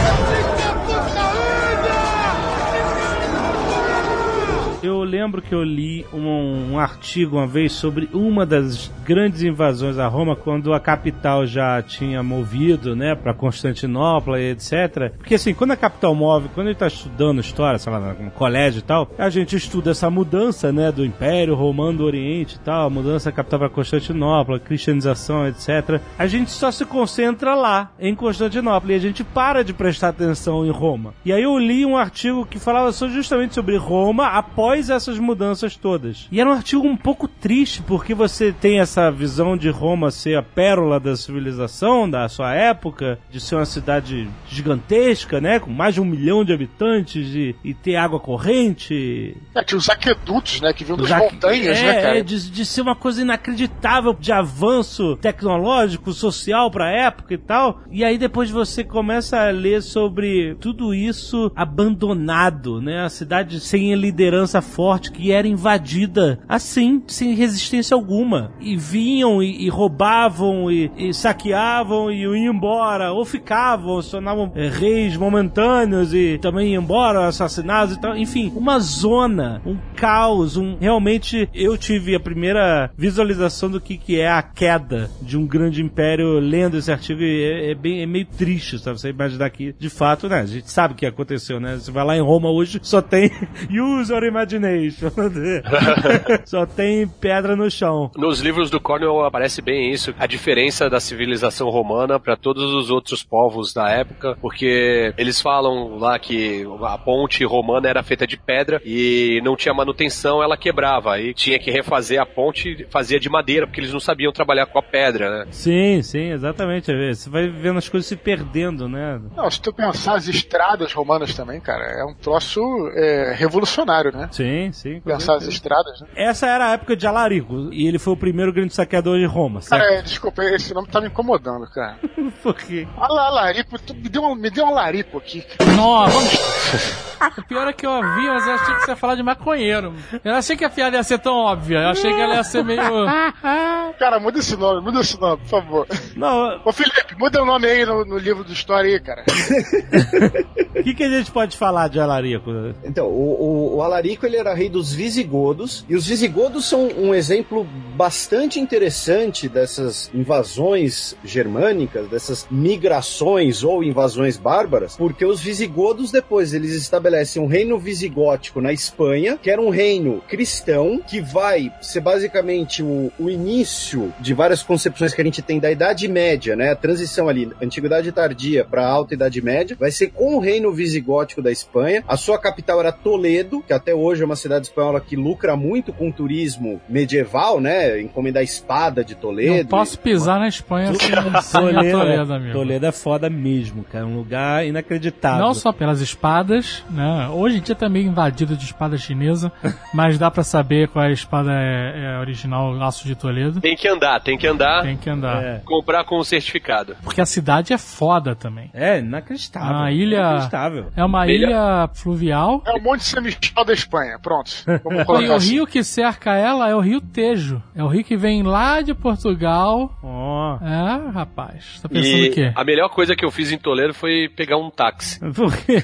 Speaker 2: Eu lembro que eu li um, um artigo uma vez sobre uma das grandes invasões a Roma quando a capital já tinha movido, né, para Constantinopla e etc. Porque assim, quando a capital move, quando gente tá estudando história, sei lá, no colégio e tal, a gente estuda essa mudança, né, do Império Romano do Oriente e tal, mudança da capital para Constantinopla, cristianização, etc. A gente só se concentra lá, em Constantinopla, e a gente para de prestar atenção em Roma. E aí eu li um artigo que falava justamente sobre Roma após essas mudanças todas. E era um artigo um pouco triste, porque você tem essa visão de Roma ser a pérola da civilização da sua época, de ser uma cidade gigantesca, né, com mais de um milhão de habitantes e, e ter água corrente,
Speaker 4: É, tinha os aquedutos, né, que vinham das
Speaker 2: já-
Speaker 4: montanhas,
Speaker 2: é,
Speaker 4: né, cara?
Speaker 2: é, de, de ser uma coisa inacreditável de avanço tecnológico, social pra época e tal. E aí depois você começa a ler sobre tudo isso abandonado, né? A cidade sem liderança forte que era invadida assim, sem resistência alguma. E vinham e, e roubavam e, e saqueavam e iam embora, ou ficavam, se tornavam eh, reis momentâneos e também iam embora, assassinados e tal. Enfim, uma zona, um caos, um realmente eu tive a primeira visualização do que, que é a queda de um grande império lendo esse artigo e é, é bem é meio triste, sabe? Você imaginar que de fato, né? A gente sabe o que aconteceu, né? Você vai lá em Roma hoje, só tem use your imagination. só tem pedra no chão.
Speaker 3: Nos livros do Cornwell aparece bem isso, a diferença da civilização romana para todos os outros povos da época, porque eles falam lá que a ponte romana era feita de pedra e não tinha manutenção, ela quebrava, aí tinha que refazer a ponte, fazia de madeira, porque eles não sabiam trabalhar com a pedra, né?
Speaker 2: Sim, sim, exatamente. Você vai vendo as coisas se perdendo, né?
Speaker 4: Não, se tu pensar as estradas romanas também, cara, é um troço é, revolucionário, né?
Speaker 2: Sim, sim. com
Speaker 4: Pensar as estradas, né?
Speaker 2: Essa era a época de Alarico, e ele foi o primeiro grande saqueador de Roma, certo?
Speaker 4: Cara, é, desculpa, esse nome tá me incomodando, cara.
Speaker 2: Por quê?
Speaker 4: Olha lá, larico, tu me deu um, me deu um larico aqui.
Speaker 6: Nossa! O pior é que eu ouvi, mas eu achei que você ia falar de maconheiro. Eu não achei que a piada ia ser tão óbvia. Eu achei que ela ia ser meio.
Speaker 4: Cara, muda esse nome, muda esse nome, por favor.
Speaker 2: Não,
Speaker 4: Ô Felipe, muda o nome aí no, no livro de história aí, cara.
Speaker 2: o que, que a gente pode falar de Alarico?
Speaker 5: Então, o, o, o Alarico ele era rei dos visigodos, e os visigodos são um exemplo bastante interessante dessas invasões germânicas, dessas migrações ou invasões bárbaras, porque os visigodos depois eles estabelecem um reino visigótico na Espanha, que era um reino cristão, que vai ser basicamente o, o início de várias concepções que a gente tem da Idade Média, né? A transição ali, Antiguidade Tardia para Alta Idade Média, vai ser com o reino visigótico da Espanha. A sua capital era Toledo, que até hoje é uma cidade espanhola que lucra muito com o turismo medieval, né? Encomendar a espada de Toledo.
Speaker 6: Não posso pisar na Espanha sem, sem a Toledo, amigo.
Speaker 2: Toledo é foda mesmo, cara. É um lugar inacreditável.
Speaker 6: Não só pelas espadas, né? Hoje em dia tá meio invadido de espada chinesa, mas dá pra saber qual é a espada é, é original, laço de Toledo.
Speaker 3: Tem que andar, tem que andar,
Speaker 6: Tem que andar.
Speaker 2: É,
Speaker 3: comprar com o certificado.
Speaker 6: Porque a cidade é foda também.
Speaker 2: é inacreditável.
Speaker 6: A ilha-
Speaker 2: Inacreditável.
Speaker 6: É uma
Speaker 3: Melhor-
Speaker 6: ilha fluvial.
Speaker 4: É o Monte Semichal da Espanha. Espanha. Pronto. Vamos
Speaker 6: E
Speaker 4: colocar
Speaker 6: o
Speaker 4: assim.
Speaker 6: rio que cerca ela é o rio Tejo. É o rio que vem lá de Portugal.
Speaker 2: Ó.
Speaker 6: É, rapaz. Tá pensando
Speaker 3: E
Speaker 6: o quê?
Speaker 3: a melhor coisa que eu fiz em Toledo foi pegar um táxi.
Speaker 2: Por quê?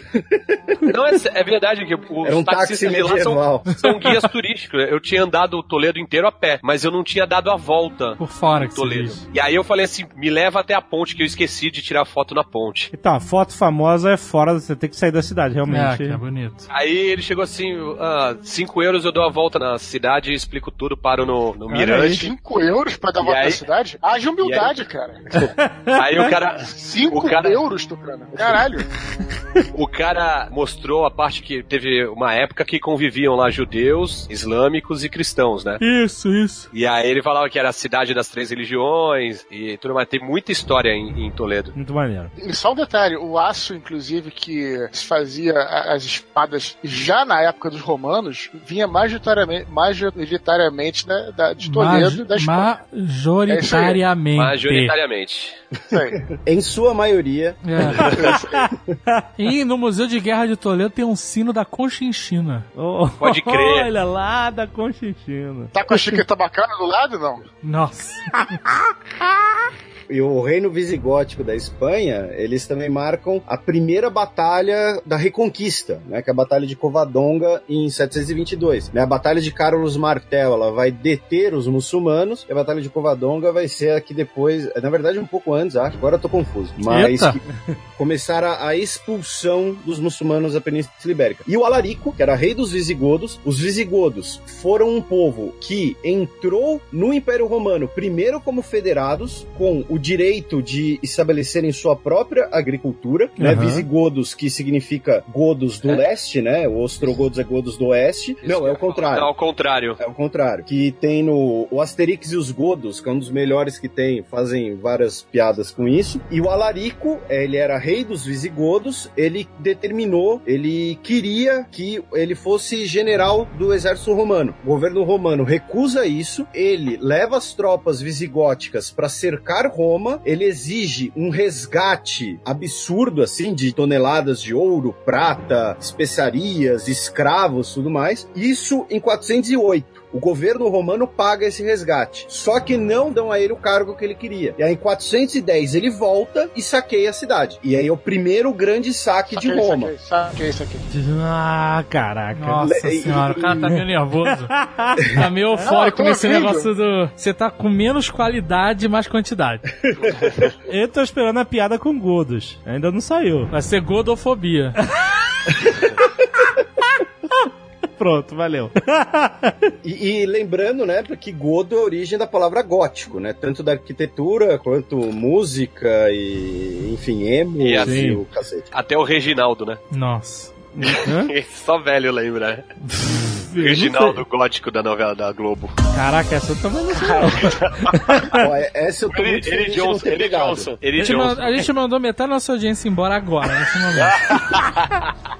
Speaker 3: Não, é, é verdade que os
Speaker 5: Era um
Speaker 3: táxis
Speaker 5: táxi
Speaker 3: lá são, são guias turísticos. Eu tinha andado o Toledo inteiro a pé, mas eu não tinha dado a volta
Speaker 6: Por fora
Speaker 3: em
Speaker 6: que
Speaker 3: Toledo. E aí eu falei assim, me leva até a ponte, que eu esqueci de tirar foto na ponte.
Speaker 2: Então, a foto famosa é fora, você tem que sair da cidade,
Speaker 6: É,
Speaker 2: realmente.
Speaker 6: que é bonito.
Speaker 3: Aí ele chegou assim, ah, 5 euros eu dou a volta na cidade, explico tudo, paro no, no Mirante.
Speaker 4: 5 euros pra dar
Speaker 3: E
Speaker 4: volta
Speaker 3: aí-
Speaker 4: na cidade? Haja humildade, cara.
Speaker 3: Aí o cara,
Speaker 4: 5
Speaker 3: O cara-
Speaker 4: euros, Tucano. Caralho.
Speaker 3: o cara mostrou a parte que teve uma época que conviviam lá judeus, islâmicos e cristãos, né?
Speaker 6: Isso, isso.
Speaker 3: E aí ele falava que era a cidade das três religiões e tudo mais. Tem muita história em, em Toledo.
Speaker 2: Muito maneiro.
Speaker 4: E só um detalhe, o aço, inclusive, que se fazia a- as espadas já na época dos romanos, vinha majoritariamente, majoritariamente né, da, de Toledo, da Espanha.
Speaker 6: Majoritariamente.
Speaker 3: Majoritariamente.
Speaker 4: Isso aí.
Speaker 5: Em sua maioria,
Speaker 6: É. e no Museu de Guerra de Toledo tem um sino da Conchinchina.
Speaker 2: Oh,
Speaker 3: Pode crer.
Speaker 2: Olha lá da Conchinchina.
Speaker 4: Tá com a chiqueta bacana do lado, não?
Speaker 6: Nossa.
Speaker 5: e o reino visigótico da Espanha, eles também marcam a primeira batalha da Reconquista, né, que é a Batalha de Covadonga em 722. Né, a Batalha de Carlos Martel, ela vai deter os muçulmanos, e a Batalha de Covadonga vai ser a que depois, na verdade um pouco antes, acho, agora eu tô confuso, mas que começaram a expulsão dos muçulmanos da Península Ibérica. E o Alarico, que era rei dos visigodos, os visigodos foram um povo que entrou no Império Romano primeiro como federados, com o direito de estabelecerem sua própria agricultura, né?
Speaker 6: Aham.
Speaker 5: Visigodos, que significa godos do
Speaker 3: É?
Speaker 5: leste, né? O ostrogodos é godos do oeste. Não, é o contrário.
Speaker 3: Não, ao contrário.
Speaker 5: É o contrário. Que tem no o Asterix e os Godos, que é um dos melhores que tem, fazem várias piadas com isso. E o Alarico, ele era rei dos visigodos, ele determinou, ele queria que ele fosse general do exército romano. O governo romano recusa isso, ele leva as tropas visigóticas para cercar Roma, ele exige um resgate absurdo assim de toneladas de ouro, prata, especiarias, escravos, tudo mais. Isso em 408. O governo romano paga esse resgate. Só que não dão a ele o cargo que ele queria. E aí, em 410, ele volta e saqueia a cidade. E aí é o primeiro grande saque de
Speaker 4: Saquei,
Speaker 5: Roma.
Speaker 4: saquei, saquei isso aqui.
Speaker 2: Ah, caraca.
Speaker 6: Nossa
Speaker 5: Le-
Speaker 6: senhora, o cara tá meio nervoso. Tá meio eufórico nesse negócio do. Você tá com menos qualidade e mais quantidade.
Speaker 2: Eu tô esperando a piada com Godos. Ainda não saiu.
Speaker 6: Vai ser godofobia.
Speaker 2: Pronto, valeu.
Speaker 5: E, e lembrando, né, que godo é a origem da palavra gótico, né? Tanto da arquitetura quanto música e, enfim, emo
Speaker 3: E
Speaker 5: e,
Speaker 3: assim-
Speaker 5: o cacete.
Speaker 3: Até o Reginaldo, né?
Speaker 6: Nossa.
Speaker 3: Só velho lembra. né? Reginaldo gótico da novela da Globo.
Speaker 2: Caraca, essa eu também não sei.
Speaker 5: é- essa eu tô
Speaker 3: Ele,
Speaker 5: muito
Speaker 3: ele Johnson, ele. Johnson, ele
Speaker 6: A gente,
Speaker 3: Johnson.
Speaker 6: mandou, a gente mandou metade da nossa audiência embora agora, nesse momento.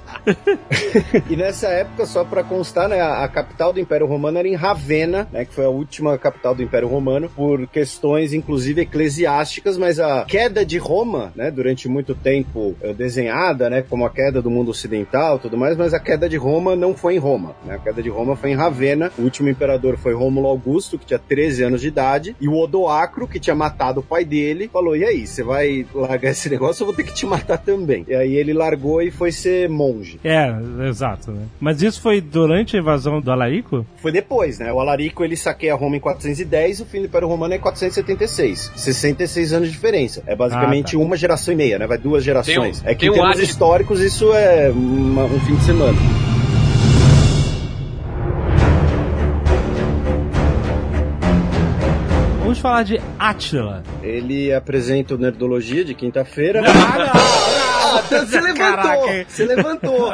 Speaker 5: E nessa época, só pra constar, né, a, a capital do Império Romano era em Ravenna, né, que foi a última capital do Império Romano, por questões, inclusive, eclesiásticas, mas a queda de Roma, né, durante muito tempo eh, desenhada, né, como a queda do mundo ocidental e tudo mais, mas a queda de Roma não foi em Roma, né, a queda de Roma foi em Ravenna, o último imperador foi Rômulo Augusto, que tinha 13 anos de idade, e o Odoacro, que tinha matado o pai dele, falou, e aí, você vai largar esse negócio, eu vou ter que te matar também. E aí ele largou e foi ser monge.
Speaker 2: É, exato, né? Mas isso foi durante a invasão do Alarico?
Speaker 5: Foi depois, né? O Alarico ele saqueia Roma em 410, o fim do Império Romano é em 476. 66 anos de diferença. É basicamente
Speaker 2: Ah, tá.
Speaker 5: uma geração e meia, né? Vai duas gerações.
Speaker 3: Tem um-
Speaker 5: é que
Speaker 3: tem
Speaker 5: em
Speaker 3: um
Speaker 5: termos históricos isso é uma- um fim de semana.
Speaker 2: Falar de Átila.
Speaker 5: Ele apresenta o Nerdologia de quinta-feira.
Speaker 2: Ah,
Speaker 5: Ah, você levantou!
Speaker 2: Caraca.
Speaker 5: Você levantou!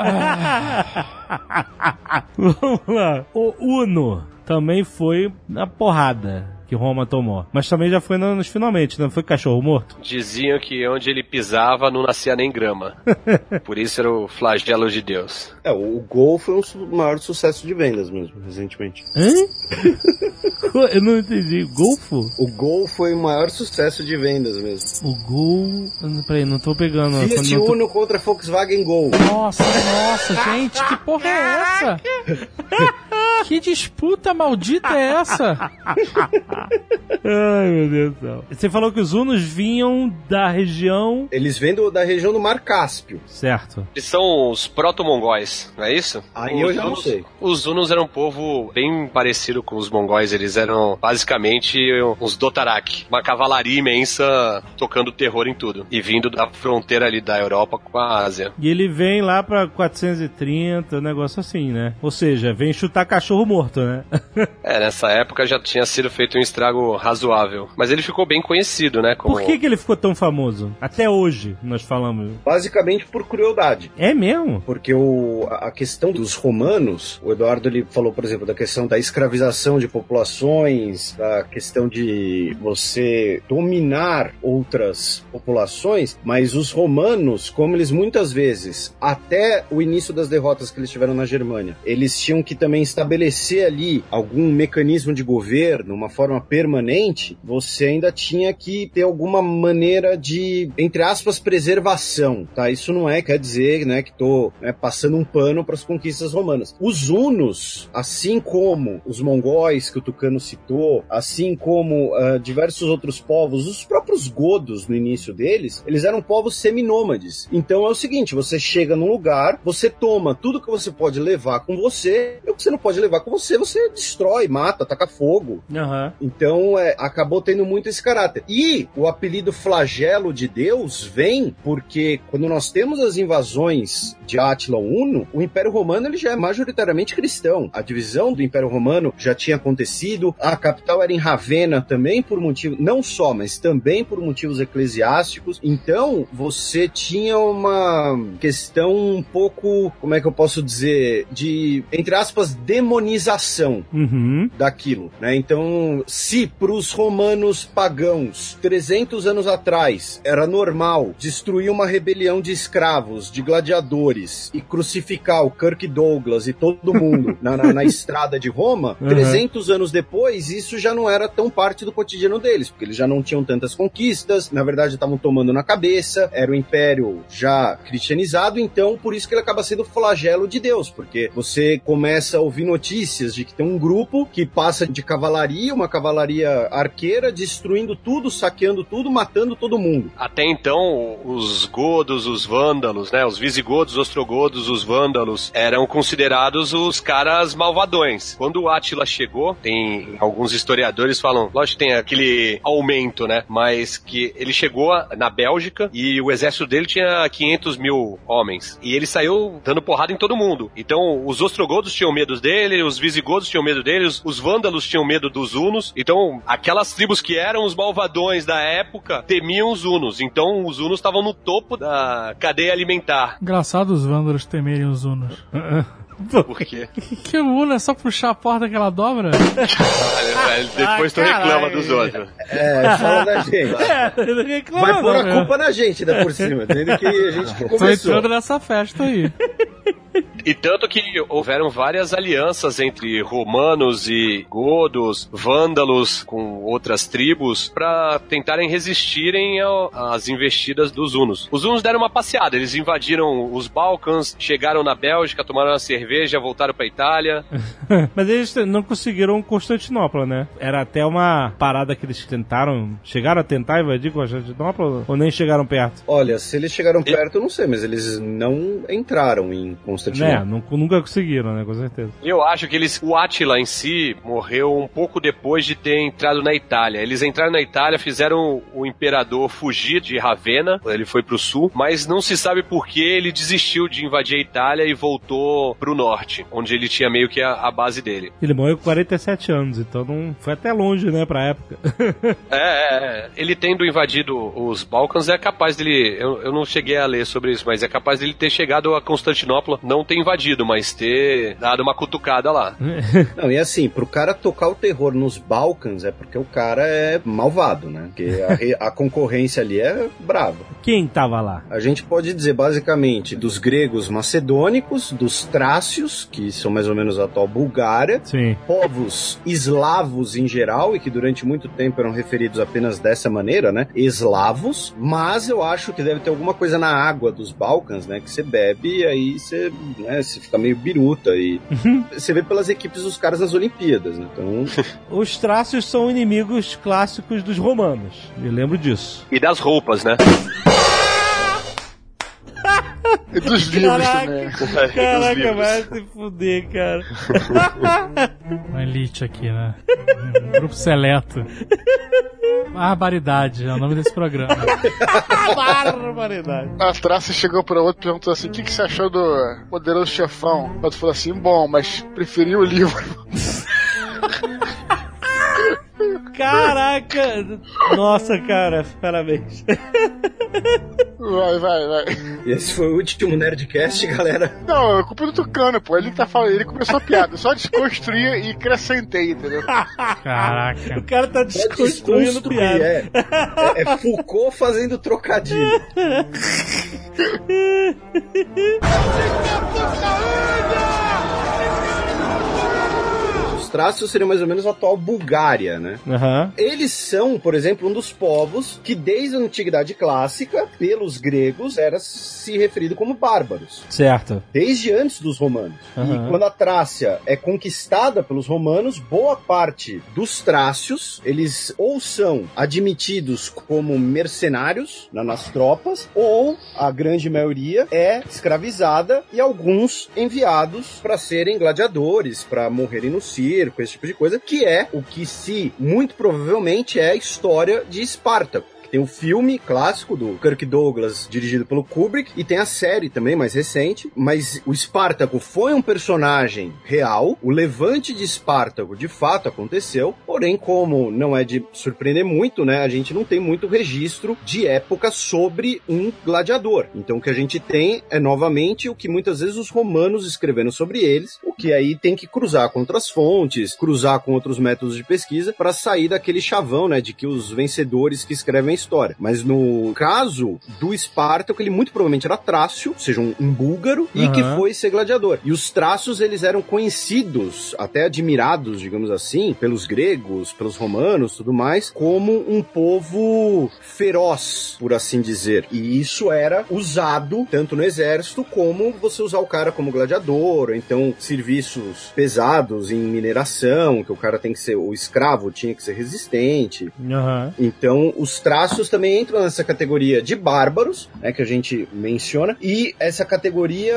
Speaker 2: Vamos lá. O Uno também foi na porrada. Que Roma tomou. Mas também já foi nos finalmente, não foi cachorro morto?
Speaker 3: Diziam que onde ele pisava não nascia nem grama. Por isso era o flagelo de Deus.
Speaker 5: É, o Gol foi um maior sucesso de vendas mesmo, recentemente.
Speaker 2: Hã? Eu não entendi. Golfo?
Speaker 5: O Gol foi o maior sucesso de vendas mesmo.
Speaker 2: O Gol. Peraí, não tô pegando.
Speaker 5: Fiat
Speaker 2: não tô-
Speaker 5: Uno contra Volkswagen Gol.
Speaker 6: Nossa, nossa, gente, que porra é essa? Que disputa maldita é essa?
Speaker 2: Ai, meu Deus do céu. Você falou que os Unos vinham da região.
Speaker 5: Eles vêm do- da região do Mar Cáspio.
Speaker 2: Certo.
Speaker 3: Eles são os proto-mongóis, não é isso?
Speaker 5: Aí eu já não
Speaker 3: Hunos-
Speaker 5: sei.
Speaker 3: Os Hunos eram um povo bem parecido com os mongóis. Eles eram basicamente uns Dotarak, uma cavalaria imensa tocando terror em tudo. E vindo da fronteira ali da Europa com a Ásia.
Speaker 2: E ele vem lá pra 430, um negócio assim, né? Ou seja, vem chutar cachorro morto, né?
Speaker 3: É, nessa época já tinha sido feito um estrago razoável. Mas ele ficou bem conhecido, né? Como...
Speaker 2: Por que, que ele ficou tão famoso? Até hoje, nós falamos.
Speaker 5: Basicamente por crueldade.
Speaker 2: É mesmo?
Speaker 5: Porque o, a a questão dos romanos, o Eduardo ele falou, por exemplo, da questão da escravização de populações, da questão de você dominar outras populações, mas os romanos, como eles muitas vezes, até o início das derrotas que eles tiveram na Germânia, eles tinham que também estabelecer ali algum mecanismo de governo, uma forma permanente, você ainda tinha que ter alguma maneira de, entre aspas, preservação, tá? Isso não é, quer dizer, né, que tô né, passando um pano para as conquistas romanas. Os hunos, assim como os mongóis que o Tucano citou, assim como ah, diversos outros povos, os próprios godos no início deles, eles eram povos seminômades. Então é o seguinte, você chega num lugar, você toma tudo que você pode levar com você, e o que você não pode levar com você, você destrói, mata, taca fogo.
Speaker 2: Aham.
Speaker 5: Então, é, acabou tendo muito esse caráter. E o apelido flagelo de Deus vem porque quando nós temos as invasões de Átila Uno, o Império Romano ele já é majoritariamente cristão. A divisão do Império Romano já tinha acontecido, a capital era em Ravenna também por motivo, não só, mas também por motivos eclesiásticos. Então, você tinha uma questão um pouco, como é que eu posso dizer, de, entre aspas, demonização
Speaker 2: Uhum.
Speaker 5: daquilo, né? Então, se para os romanos pagãos 300 anos atrás era normal destruir uma rebelião de escravos, de gladiadores e crucificar o Kirk Douglas e todo mundo na, na- na estrada de Roma,
Speaker 2: Uhum.
Speaker 5: 300 anos depois isso já não era tão parte do cotidiano deles, porque eles já não tinham tantas conquistas, na verdade estavam tomando na cabeça, era o império já cristianizado, então por isso que ele acaba sendo flagelo de Deus, porque você começa a ouvir notícias de que tem um grupo que passa de cavalaria, uma cavalaria arqueira, destruindo tudo, saqueando tudo, matando todo mundo.
Speaker 3: Até então, os godos, os vândalos, né? Os visigodos, os ostrogodos, os vândalos eram considerados os caras malvadões. Quando o Átila chegou, tem alguns historiadores falam, lógico tem aquele aumento, né? Mas que ele chegou na Bélgica e o exército dele tinha 500 mil homens. E ele saiu dando porrada em todo mundo. Então, os ostrogodos tinham medo dele, os visigodos tinham medo dele, os, os vândalos tinham medo dos hunos. Então, aquelas tribos que eram os malvadões da época temiam os hunos. Então, os hunos estavam no topo da cadeia alimentar.
Speaker 6: Engraçado os vândalos temerem os Unos.
Speaker 3: Por quê?
Speaker 6: Que o Uno é só puxar a porta que ela dobra?
Speaker 3: Velho, Depois tu reclama
Speaker 2: caralho.
Speaker 3: dos outros.
Speaker 5: É, fala da gente.
Speaker 2: É, reclama
Speaker 5: Vai pôr a
Speaker 2: né?
Speaker 5: culpa na gente, ainda por cima, entendeu? Que a gente que
Speaker 6: Tô
Speaker 5: começou.
Speaker 6: entrando nessa festa aí.
Speaker 3: E tanto que houveram várias alianças entre romanos e godos, vândalos com outras tribos para tentarem resistirem ao- às investidas dos hunos. Os hunos deram uma passeada, eles invadiram os Balcãs, chegaram na Bélgica, tomaram uma cerveja, voltaram para Itália.
Speaker 2: Mas eles não conseguiram Constantinopla, né? Era até uma parada que eles tentaram. Chegaram a tentar invadir Constantinopla ou nem chegaram perto?
Speaker 5: Olha, se eles chegaram perto, eu não sei, mas eles não entraram em
Speaker 2: Né?
Speaker 5: Constantinopla.
Speaker 2: Nunca, nunca conseguiram, né? Com certeza.
Speaker 3: Eu acho que eles, o Átila em si morreu um pouco depois de ter entrado na Itália. Eles entraram na Itália, fizeram o imperador fugir de Ravenna, ele foi pro sul, mas não se sabe por que ele desistiu de invadir a Itália e voltou pro norte, onde ele tinha meio que a, a base dele.
Speaker 2: Ele morreu com 47 anos, então não foi até longe, né, pra época.
Speaker 3: É, é, é. ele tendo invadido os Balcãs é capaz dele, eu, eu não cheguei a ler sobre isso, mas é capaz dele ter chegado a Constantinopla, não ter invadido, mas ter dado uma cutucada lá.
Speaker 5: Não, e assim, pro cara tocar o terror nos Balcãs é porque o cara é malvado, né? Porque a, a concorrência ali é brava.
Speaker 2: Quem tava lá?
Speaker 5: A gente pode dizer basicamente dos gregos macedônicos, dos trácios, que são mais ou menos a atual Bulgária,
Speaker 2: Sim.
Speaker 5: povos eslavos em geral e que durante muito tempo eram referidos apenas dessa maneira, né? Eslavos, mas eu acho que deve ter alguma coisa na água dos Balcãs, né? Que você bebe e aí você, né, você fica meio biruta e você vê pelas equipes dos caras nas Olimpíadas, né? Então,
Speaker 2: Os trácios são inimigos clássicos dos romanos. Me lembro disso.
Speaker 3: E das roupas, né?
Speaker 4: E dos livros
Speaker 2: Caraca.
Speaker 4: também.
Speaker 2: Caraca,
Speaker 3: livros.
Speaker 2: vai se fuder, cara.
Speaker 6: Uma elite aqui, né? Um grupo seleto. Barbaridade é o nome desse programa.
Speaker 2: Barbaridade.
Speaker 4: A Traça chegou pra outro e perguntou assim: o que, que você achou do Poderoso Chefão? O outro falou assim: bom, mas preferi o livro.
Speaker 2: Caraca! Nossa, cara, parabéns.
Speaker 4: Vai, vai, vai.
Speaker 5: esse foi o último Nerdcast, galera.
Speaker 4: Não, é culpa do Tucano, pô. Ele tá falando, ele começou a piada. Eu Só desconstruía e acrescentei, entendeu?
Speaker 6: Caraca.
Speaker 2: O cara tá desconstruindo piada.
Speaker 5: é. É, é Foucault fazendo trocadilho. Os trácios seriam mais ou menos a atual Bulgária, né?
Speaker 2: Aham.
Speaker 5: Eles são, por exemplo, um dos povos que desde a antiguidade clássica, pelos gregos, era se referido como bárbaros.
Speaker 2: Certo.
Speaker 5: Desde antes dos romanos.
Speaker 2: Aham.
Speaker 5: E quando a Trácia é conquistada pelos romanos, boa parte dos trácios, eles ou são admitidos como mercenários na- nas tropas, ou a grande maioria é escravizada e alguns enviados para serem gladiadores, para morrerem no circo, esse tipo de coisa, que é o que se muito provavelmente é a história de Espartaco. Que Tem o filme clássico do Kirk Douglas, dirigido pelo Kubrick, e tem a série também, mais recente. Mas o Espartaco foi um personagem real. O levante de Espartaco de fato aconteceu. Porém, como não é de surpreender muito, né? A gente não tem muito registro de época sobre um gladiador. Então, o que a gente tem é novamente o que muitas vezes os romanos escreveram sobre eles, o que aí tem que cruzar com outras fontes, cruzar com outros métodos de pesquisa para sair daquele chavão, né, de que os vencedores que escrevem história. Mas no caso do Espartaco, ele muito provavelmente era trácio, ou seja, um, um búlgaro, e
Speaker 2: Aham.
Speaker 5: que foi ser gladiador. E os traços, eles eram conhecidos, até admirados, digamos assim, pelos gregos, pelos romanos, tudo mais, como um povo feroz, por assim dizer. E isso era usado tanto no exército como você usar o cara como gladiador, ou então serviços pesados em mineração, que o cara tem que ser, o escravo tinha que ser resistente.
Speaker 2: Aham.
Speaker 5: Então, os traços também entram nessa categoria de bárbaros, né, que a gente menciona, e essa categoria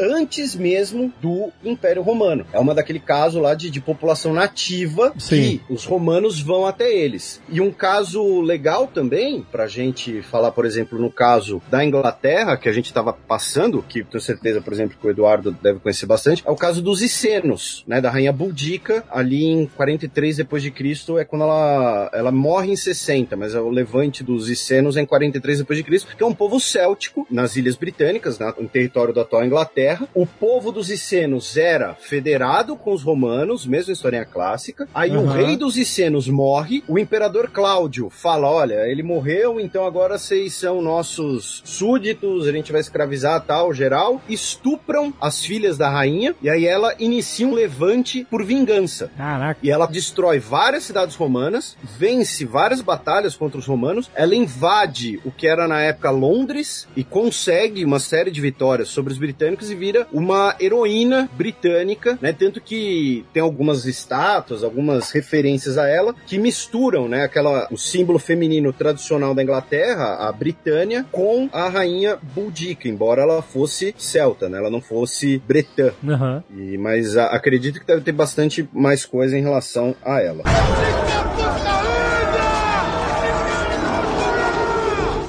Speaker 5: antes mesmo do Império Romano. É uma daquele caso lá de, de população nativa
Speaker 2: Sim.
Speaker 5: que os romanos vão até eles. E um caso legal também, pra gente falar, por exemplo, no caso da Inglaterra, que a gente estava passando, que tenho certeza, por exemplo, que o Eduardo deve conhecer bastante, é o caso dos Icenos, né, da rainha Boudica, ali em 43 depois de Cristo, é quando ela, ela morre em 60, mas é o levante dos Icenos é em 43 depois de Cristo, que é um povo céltico nas Ilhas Britânicas, né, em território da atual Inglaterra. O povo dos Icenos era federado com os romanos, mesmo em historinha clássica. Aí o
Speaker 2: Aham.
Speaker 5: rei dos Icenos morre, o imperador Cláudio fala: olha, ele morreu, então agora vocês são nossos súditos, a gente vai escravizar tal, geral. Estupram as filhas da rainha, e aí ela inicia um levante por vingança.
Speaker 2: Caraca.
Speaker 5: E ela destrói várias cidades romanas, vence várias batalhas contra os romanos, ela invade o que era na época Londres e consegue uma série de vitórias sobre os britânicos e vira uma heroína britânica, né? Tanto que tem algumas estátuas, algumas referências a ela que misturam, né, aquela o símbolo feminino tradicional da Inglaterra, a Britânia, com a rainha Boudica, embora ela fosse celta, né? Ela não fosse bretã.
Speaker 2: Aham.
Speaker 5: E, mas a- acredito que deve ter bastante mais coisa em relação a ela.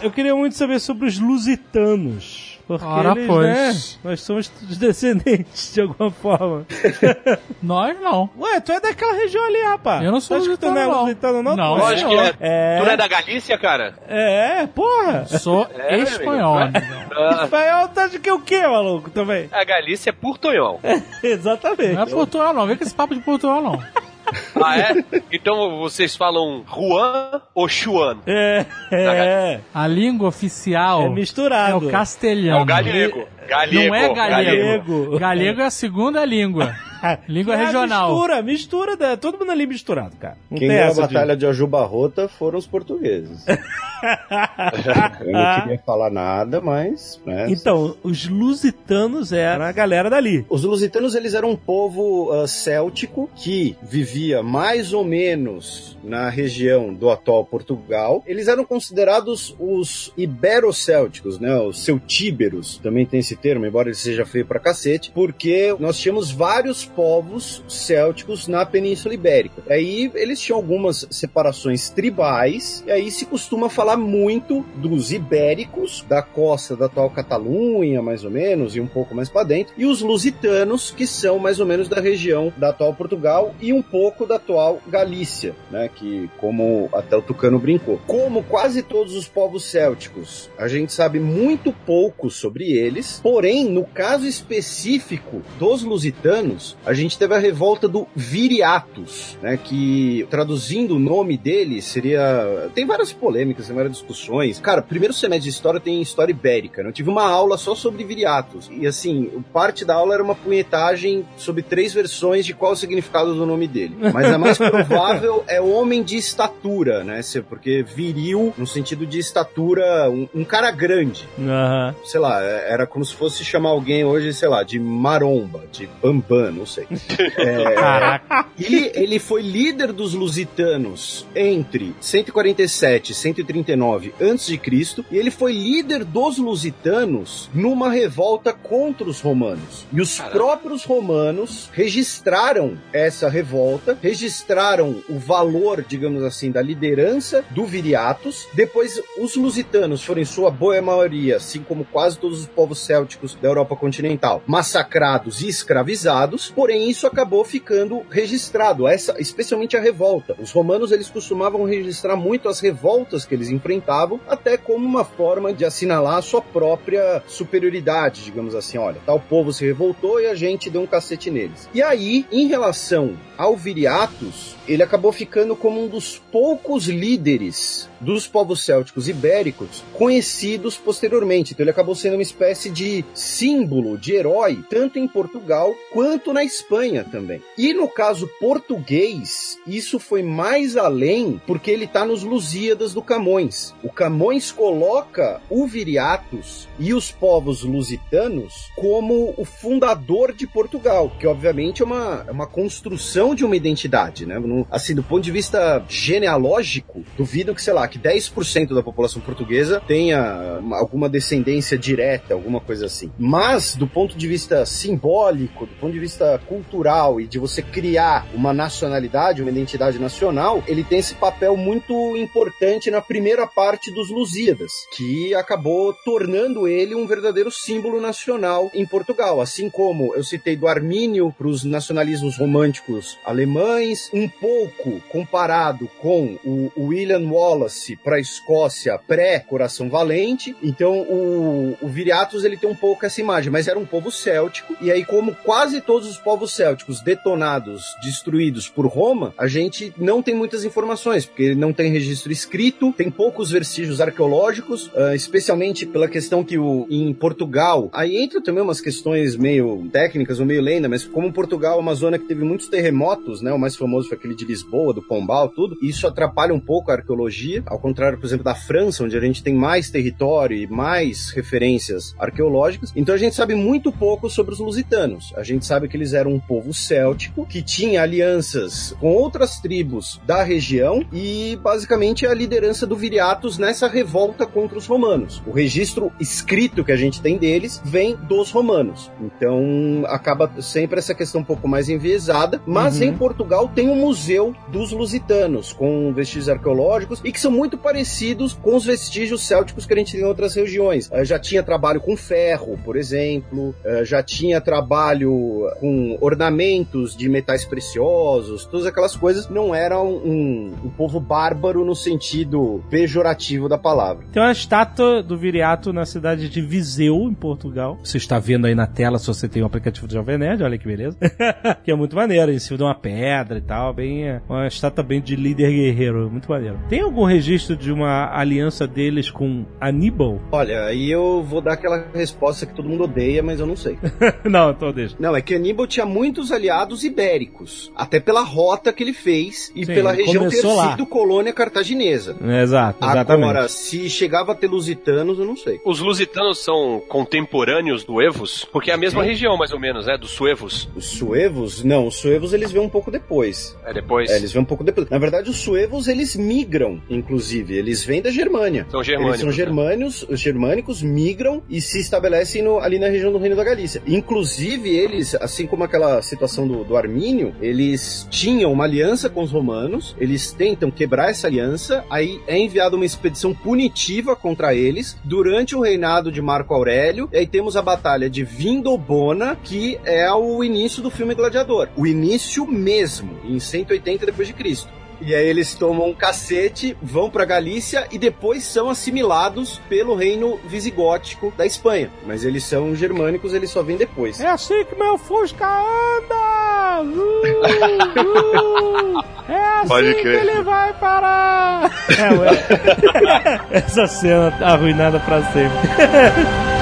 Speaker 2: Eu queria muito saber sobre os lusitanos. Porque
Speaker 6: Ora,
Speaker 2: eles,
Speaker 6: pois.
Speaker 2: né, nós somos os descendentes de alguma forma.
Speaker 6: Nós não.
Speaker 2: Ué, tu é daquela região ali, rapaz.
Speaker 6: Eu não sou
Speaker 2: Acho que tu não é
Speaker 6: lusitano, não.
Speaker 2: lusitano, não?
Speaker 3: Lógico que
Speaker 6: senhor.
Speaker 3: é.
Speaker 2: É.
Speaker 3: Tu não é da Galícia, cara?
Speaker 2: É, porra.
Speaker 6: Sou
Speaker 3: É,
Speaker 6: espanhol.
Speaker 3: amigo.
Speaker 6: amigão.
Speaker 3: Ah,
Speaker 2: Espanhol tá de que o quê, maluco, também?
Speaker 3: a Galícia é Portunhol.
Speaker 2: Exatamente.
Speaker 6: Não é Portugal, não. Vem com esse papo de Portugal, não.
Speaker 3: Ah, é? Então vocês falam Juan ou Chuan?
Speaker 2: É, é,
Speaker 6: A língua oficial
Speaker 2: é
Speaker 6: é,
Speaker 2: misturado.
Speaker 6: o
Speaker 3: É
Speaker 6: castelhano.
Speaker 3: o galego. Galego.
Speaker 6: Não é galego.
Speaker 2: galego.
Speaker 6: Galego é a segunda língua. Língua
Speaker 2: É
Speaker 6: regional.
Speaker 2: Mistura, mistura, da, todo mundo ali misturado, cara. Não
Speaker 5: Quem ganhou a
Speaker 2: essa de-
Speaker 5: batalha de Ajubarrota foram os portugueses. Eu não queria falar nada, mas. né,
Speaker 2: Então, os lusitanos eram a galera dali.
Speaker 5: Os lusitanos eles eram um povo ah, céltico que vivia mais ou menos na região do atual Portugal. Eles eram considerados os ibero-célticos, né? Os celtíberos, também tem esse termo, embora ele seja feio pra cacete, porque nós tínhamos vários povos célticos na Península Ibérica. Aí eles tinham algumas separações tribais, e aí se costuma falar muito dos ibéricos, da costa da atual Catalunha, mais ou menos, e um pouco mais para dentro, e os lusitanos, que são mais ou menos da região da atual Portugal e um pouco da atual Galícia, né, que como até o Tucano brincou. Como quase todos os povos célticos, a gente sabe muito pouco sobre eles, porém, no caso específico dos lusitanos, a gente teve a revolta do Viriatus, né, que traduzindo o nome dele seria... Tem várias polêmicas, tem várias discussões. Cara, primeiro semestre de história tem história ibérica, né? Eu tive uma aula só sobre Viriatus, e assim, parte da aula era uma punhetagem sobre três versões de qual o significado do nome dele. Mas a mais provável é homem de estatura, né? Porque viril, no sentido de estatura, um, um cara grande.
Speaker 2: Aham.
Speaker 5: Sei lá, é- era como se fosse chamar alguém hoje, sei lá, de maromba, de bambam, não sei. É,
Speaker 6: Caraca.
Speaker 5: e ele foi líder dos lusitanos entre 147 e 139 a.C. e ele foi líder dos lusitanos numa revolta contra os romanos. E os
Speaker 3: Caramba.
Speaker 5: próprios romanos registraram essa revolta, registraram o valor, digamos assim, da liderança do Viriatus. Depois, os lusitanos foram, em sua boa maioria, assim como quase todos os povos célticos da Europa continental, massacrados e escravizados. Porém, isso acabou ficando registrado, essa, especialmente a revolta. Os romanos eles costumavam registrar muito as revoltas que eles enfrentavam, até como uma forma de assinalar a sua própria superioridade, digamos assim. Olha, tal povo se revoltou e a gente deu um cacete neles. E aí, em relação ao Viriatus, ele acabou ficando como um dos poucos líderes dos povos célticos ibéricos conhecidos posteriormente. Então ele acabou sendo uma espécie de símbolo, de herói, tanto em Portugal quanto na Espanha também. E no caso português, isso foi mais além porque ele está nos Lusíadas do Camões. O Camões coloca o Viriatus e os povos lusitanos como o fundador de Portugal, que obviamente é uma, é uma construção de uma identidade, né? Assim, do ponto de vista genealógico, duvido que, sei lá, que 10% da população portuguesa tenha uma- alguma descendência direta, alguma coisa assim. Mas, do ponto de vista simbólico, do ponto de vista cultural e de você criar uma nacionalidade, uma identidade nacional, ele tem esse papel muito importante na primeira parte dos Lusíadas, que acabou tornando ele um verdadeiro símbolo nacional em Portugal. Assim como eu citei do Armínio para os nacionalismos românticos alemães, um pouco comparado com o William Wallace para a Escócia pré-Coração Valente. Então o, o Viriatus ele tem um pouco essa imagem, mas era um povo céltico. E aí, como quase todos os povos célticos detonados, destruídos por Roma, a gente não tem muitas informações, porque não tem registro escrito, tem poucos vestígios arqueológicos, ah, especialmente pela questão que o, em Portugal, aí entra também umas questões meio técnicas ou meio lenda, mas como Portugal é uma zona que teve muitos terremotos, né? O mais famoso foi aquele de Lisboa, do Pombal, tudo. Isso atrapalha um pouco a arqueologia, ao contrário, por exemplo, da França, onde a gente tem mais território e mais referências arqueológicas. Então a gente sabe muito pouco sobre os lusitanos. A gente sabe que eles eram um povo céltico que tinha alianças com outras tribos da região e basicamente a liderança do Viriatus nessa revolta contra os romanos. O registro escrito que a gente tem deles vem dos romanos. Então acaba sempre essa questão um pouco mais enviesada, mas
Speaker 2: Uhum.
Speaker 5: em Portugal tem um museu dos lusitanos com vestígios arqueológicos e que são muito parecidos com os vestígios célticos que a gente tem em outras regiões. Eh, já tinha trabalho com ferro, por exemplo, eh, já tinha trabalho com ornamentos de metais preciosos, todas aquelas coisas. Não era um, um povo bárbaro no sentido pejorativo da palavra.
Speaker 2: Tem uma estátua do Viriato na cidade de Viseu, em Portugal. Você está vendo aí na tela se você tem o aplicativo do Jovem Nerd, olha que beleza. que é muito maneiro, em cima de uma pedra e tal. Bem, uma estátua bem de líder guerreiro, muito maneiro. Tem algum registro de uma aliança deles com Aníbal?
Speaker 5: Olha, aí eu vou dar aquela resposta que todo mundo odeia, mas eu não sei.
Speaker 2: Não, então deixa.
Speaker 5: Não, é que Aníbal tinha muitos aliados ibéricos, até pela rota que ele fez e
Speaker 2: Sim,
Speaker 5: pela região ter
Speaker 2: lá.
Speaker 5: sido colônia cartaginesa.
Speaker 2: Exato, exatamente.
Speaker 5: Agora, se chegava a ter lusitanos, eu não sei.
Speaker 3: Os lusitanos são contemporâneos do Evos? Porque é a mesma região, mais ou menos, né? Dos suevos.
Speaker 5: Os suevos, não, os suevos eles vêm um pouco depois.
Speaker 3: É depois.
Speaker 5: É, eles vêm um pouco depois. Na verdade, os suevos eles migram, inclusive, eles vêm da Germânia.
Speaker 3: São
Speaker 5: Eles
Speaker 3: germânicos.
Speaker 5: são
Speaker 3: né?
Speaker 5: germânicos, os germânicos migram e se estabelecem no- ali na região do Reino da Galícia. Inclusive, eles, assim como aquela situação do, do Armínio, eles tinham uma aliança com os romanos, eles tentam quebrar essa aliança, aí é enviada uma expedição punitiva contra eles durante o reinado de Marco Aurélio, e aí temos a batalha de Vindobona, que é o início do filme Gladiador. O início mesmo, em 180 depois de Cristo. E aí eles tomam um cacete, vão pra Galícia e depois são assimilados pelo reino visigótico da Espanha. Mas eles são germânicos, eles só vêm depois.
Speaker 2: É assim que meu Fusca anda! Uh, uh, é assim
Speaker 3: Pode
Speaker 2: que
Speaker 3: crer.
Speaker 2: ele vai parar! É, ué. Essa cena tá arruinada pra sempre.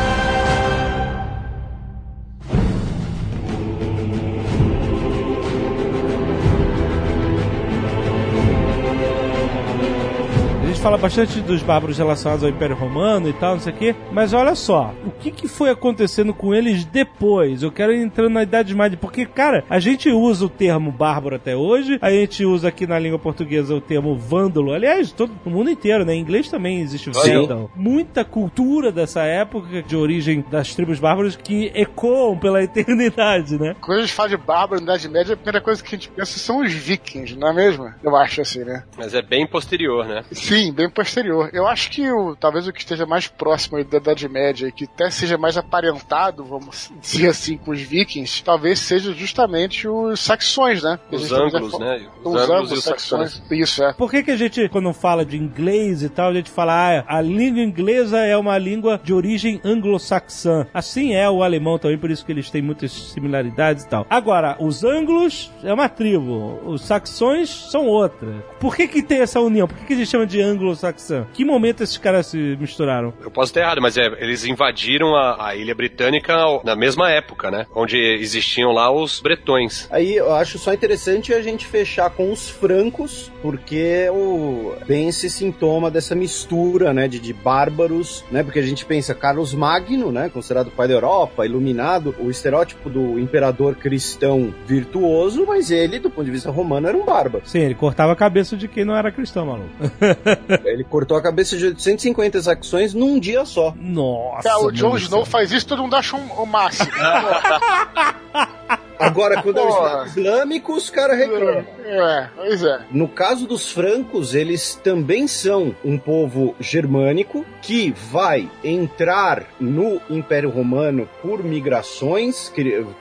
Speaker 2: gente fala bastante dos bárbaros relacionados ao Império Romano e tal, não sei o quê. Mas olha só, o que, que foi acontecendo com eles depois? Eu quero ir entrando na Idade Média, porque, cara, a gente usa o termo bárbaro até hoje, a gente usa aqui na língua portuguesa o termo vândalo. Aliás, todo o mundo inteiro, né? Em inglês também existe o
Speaker 5: Sim.
Speaker 2: vandal. Muita cultura dessa época de origem das tribos bárbaras que ecoam pela eternidade, né?
Speaker 4: Quando a gente fala de bárbaro na Idade Média, a primeira coisa que a gente pensa são os vikings, não é mesmo? Eu acho assim, né?
Speaker 3: Mas é bem posterior, né?
Speaker 4: Sim, bem posterior. Eu acho que o, talvez o que esteja mais próximo aí da Idade Média e que até seja mais aparentado, vamos dizer assim, com os vikings, talvez seja justamente os saxões, né?
Speaker 3: Os
Speaker 4: já fa-
Speaker 3: né?
Speaker 4: Os,
Speaker 3: ângulos
Speaker 4: ângulos
Speaker 3: e os saxões.
Speaker 4: Isso, é.
Speaker 2: Por que, que a gente, quando fala de inglês e tal, a gente fala, ah, a língua inglesa é uma língua de origem anglo-saxã. Assim é o alemão também, por isso que eles têm muitas similaridades e tal. Agora, os anglos é uma tribo, os saxões são outra. Por que que tem essa união? Por que que a gente chama de anglo-saxã? Que momento esses caras se misturaram?
Speaker 3: Eu posso estar errado, mas é, eles invadiram a, a ilha britânica na mesma época, né? Onde existiam lá os bretões.
Speaker 5: Aí eu acho só interessante a gente fechar com os francos, porque o, bem esse sintoma dessa mistura, né, de, de bárbaros, né, porque a gente pensa Carlos Magno, né, considerado o pai da Europa, iluminado, o estereótipo do imperador cristão virtuoso, mas ele, do ponto de vista romano, era um bárbaro.
Speaker 2: Sim, ele cortava a cabeça de quem não era cristão, maluco.
Speaker 5: Ele cortou a cabeça de 850 saxões num dia só.
Speaker 2: Nossa.
Speaker 4: Cara, o
Speaker 2: meu
Speaker 4: Jon Snow faz isso, todo mundo acha um, o máximo.
Speaker 5: Agora, quando é o. Estado Islâmico, os caras reclamam.
Speaker 4: é, pois é.
Speaker 5: No caso dos francos, eles também são um povo germânico que vai entrar no Império Romano por migrações,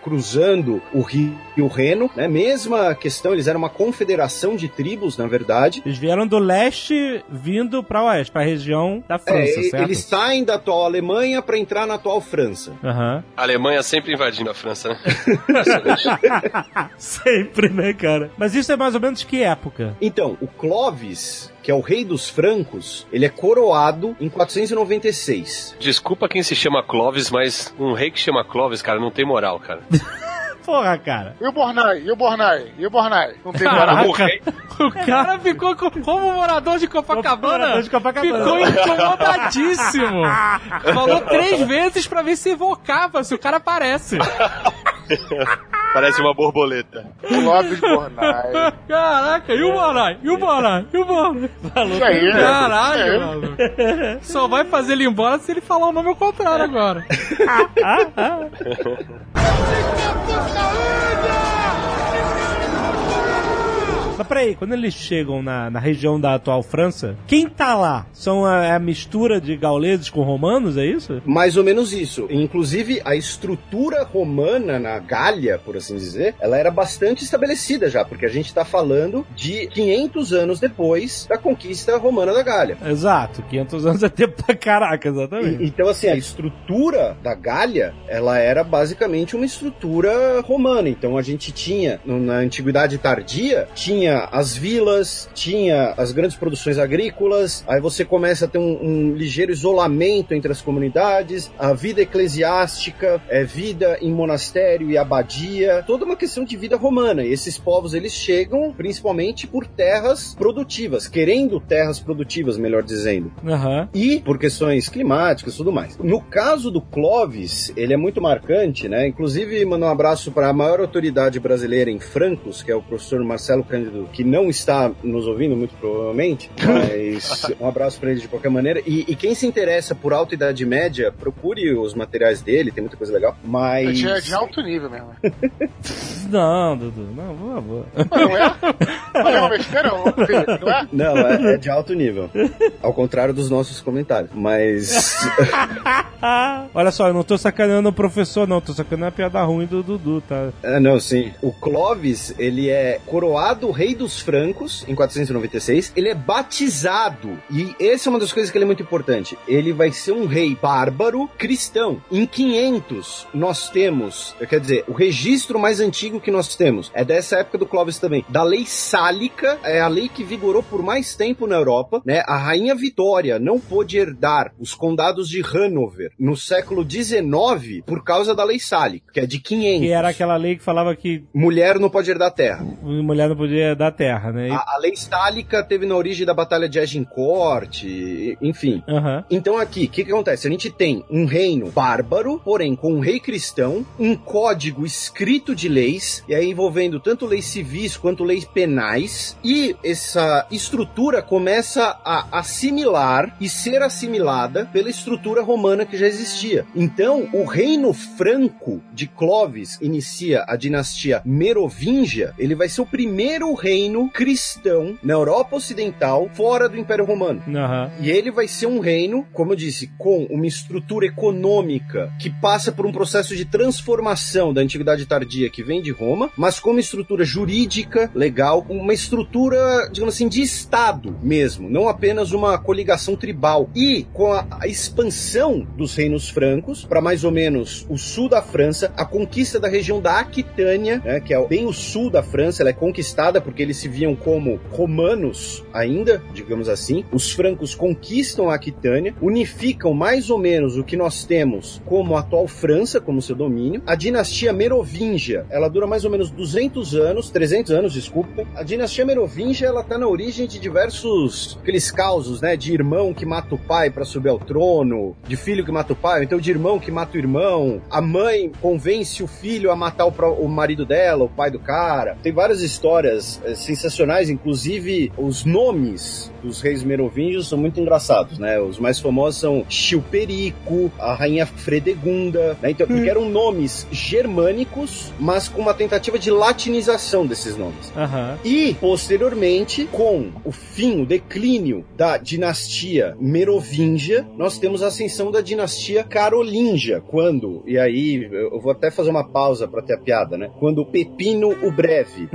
Speaker 5: cruzando o rio Reno, né? Mesma questão, eles eram uma confederação de tribos, na verdade.
Speaker 2: Eles vieram do leste vindo pra oeste, pra região da
Speaker 5: É,
Speaker 2: França,
Speaker 5: e-
Speaker 2: certo?
Speaker 5: eles saem da atual Alemanha para entrar na atual França.
Speaker 2: Aham.
Speaker 3: A Alemanha sempre invadindo a França, né?
Speaker 2: Sempre, né, cara? Mas isso é mais ou menos que época?
Speaker 5: Então, o Clovis, que é o rei dos francos, ele é coroado em 496.
Speaker 3: Desculpa quem se chama Clovis, mas um rei que chama Clovis, cara, não tem moral, cara.
Speaker 2: Porra, cara.
Speaker 4: E o Bornai? E o Bornai? E o Bornai? Não tem
Speaker 6: Caraca.
Speaker 4: moral.
Speaker 3: O
Speaker 6: cara ficou co- como morador de Copacabana.
Speaker 2: Morador de Copacabana.
Speaker 6: Ficou incomodadíssimo. Falou três vezes pra ver se evocava, se o cara aparece.
Speaker 3: parece uma borboleta.
Speaker 4: Clóvis Bornai.
Speaker 6: Caraca, e o Morai? E o Morai? E o Morai?
Speaker 4: Isso aí, né?
Speaker 6: Caralho,
Speaker 4: É.
Speaker 6: maluco. Só vai fazer ele embora se ele falar o nome ao contrário agora.
Speaker 2: Mas peraí, quando eles chegam na, na região da atual França, quem tá lá? São a, é a mistura de gauleses com romanos, é isso?
Speaker 5: Mais ou menos isso. Inclusive, a estrutura romana na Gália, por assim dizer, ela era bastante estabelecida já, porque a gente está falando de 500 anos depois da conquista romana da Gália.
Speaker 2: Exato, 500 anos é tempo pra caraca, exatamente.
Speaker 5: E- então, assim, a estrutura da Gália, ela era basicamente uma estrutura romana. Então, a gente tinha, na Antiguidade Tardia, tinha as vilas, tinha as grandes produções agrícolas, aí você começa a ter um, um ligeiro isolamento entre as comunidades, a vida eclesiástica, é, vida em monastério e abadia, toda uma questão de vida romana. E esses povos, eles chegam principalmente por terras produtivas, querendo terras produtivas, melhor dizendo
Speaker 2: Aham.
Speaker 5: e por questões climáticas e tudo mais. No caso do Clovis, ele é muito marcante, né? Inclusive, mando um abraço para a maior autoridade brasileira em francos, que é o professor Marcelo Cândido, que não está nos ouvindo, muito provavelmente, mas um abraço para ele de qualquer maneira. E, e quem se interessa por alta idade média, procure os materiais dele, tem muita coisa legal. Mas.
Speaker 4: De, de alto nível mesmo.
Speaker 2: Não, Dudu, não, por favor.
Speaker 4: Mas não é? Não é uma besteira, não é?
Speaker 5: Não, é, é de alto nível. Ao contrário dos nossos comentários. Mas.
Speaker 2: Olha só, eu não tô sacaneando o professor, não, tô sacaneando a piada ruim do Dudu, tá?
Speaker 5: Ah, não, sim. O Clovis, ele é coroado rei dos francos em 496. Ele é batizado. E essa é uma das coisas que ele é muito importante. Ele vai ser um rei bárbaro cristão. Em 500, nós temos, quer dizer, o registro mais antigo que nós temos é dessa época do Clovis também, da lei sálica, é a lei que vigorou por mais tempo na Europa, né? A rainha Vitória não pôde herdar os condados de Hanover no século XIX por causa da lei sálica, que é de 500.
Speaker 2: Que era aquela lei que falava que
Speaker 5: Mulher não pode herdar terra.
Speaker 2: mulher não podia dar terra, né? E-
Speaker 5: A, a lei sálica teve na origem da Batalha de Agincourt, enfim.
Speaker 2: Aham.
Speaker 5: Então aqui, o que, que acontece? A gente tem um reino bárbaro, porém com um rei cristão, um código escrito de leis, e aí envolvendo tanto leis civis quanto leis penais, e essa estrutura começa a assimilar e ser assimilada pela estrutura romana que já existia. Então, o reino franco de Clovis inicia a dinastia Merovingia, ele vai ser o primeiro reino cristão na Europa Ocidental fora do Império Romano.
Speaker 2: Aham.
Speaker 5: E ele vai ser um reino, como eu disse, com uma estrutura econômica que passa por um processo de transformação da Antiguidade Tardia que vem de Roma, mas com uma estrutura jurídica legal, uma estrutura, digamos assim, de Estado mesmo, não apenas uma coligação tribal. E com a, a expansão dos reinos francos para mais ou menos o sul da França, a conquista da região da Aquitânia, né, que é bem o sul da França, ela é conquistada porque eles se viam como romanos ainda, digamos assim. Os francos conquistam a Aquitânia, unificam mais ou menos o que nós temos como a atual França, como seu domínio. A dinastia Merovingia, ela dura mais ou menos 200 anos, 300 anos, desculpem. A dinastia Merovingia, ela tá na origem de diversos aqueles causos, né, de irmão que mata o pai para subir ao trono, de filho que mata o pai, então de irmão que mata o irmão. A mãe convence o filho a matar o, o marido dela, o pai do cara. Tem várias histórias eh, sensacionais, inclusive os nomes dos reis merovingios são muito engraçados, né? Os mais famosos são Chilperico, a rainha Fredegunda, né? Então, porque eram nomes germânicos, mas com uma tentativa de latinização desses nomes.
Speaker 2: Aham.
Speaker 5: E, posteriormente, com o fim, o declínio da dinastia Merovingia, nós temos a ascensão da dinastia Carolíngia. Quando, e aí eu vou até fazer uma pausa para ter a piada, né? Quando Pepino o Breve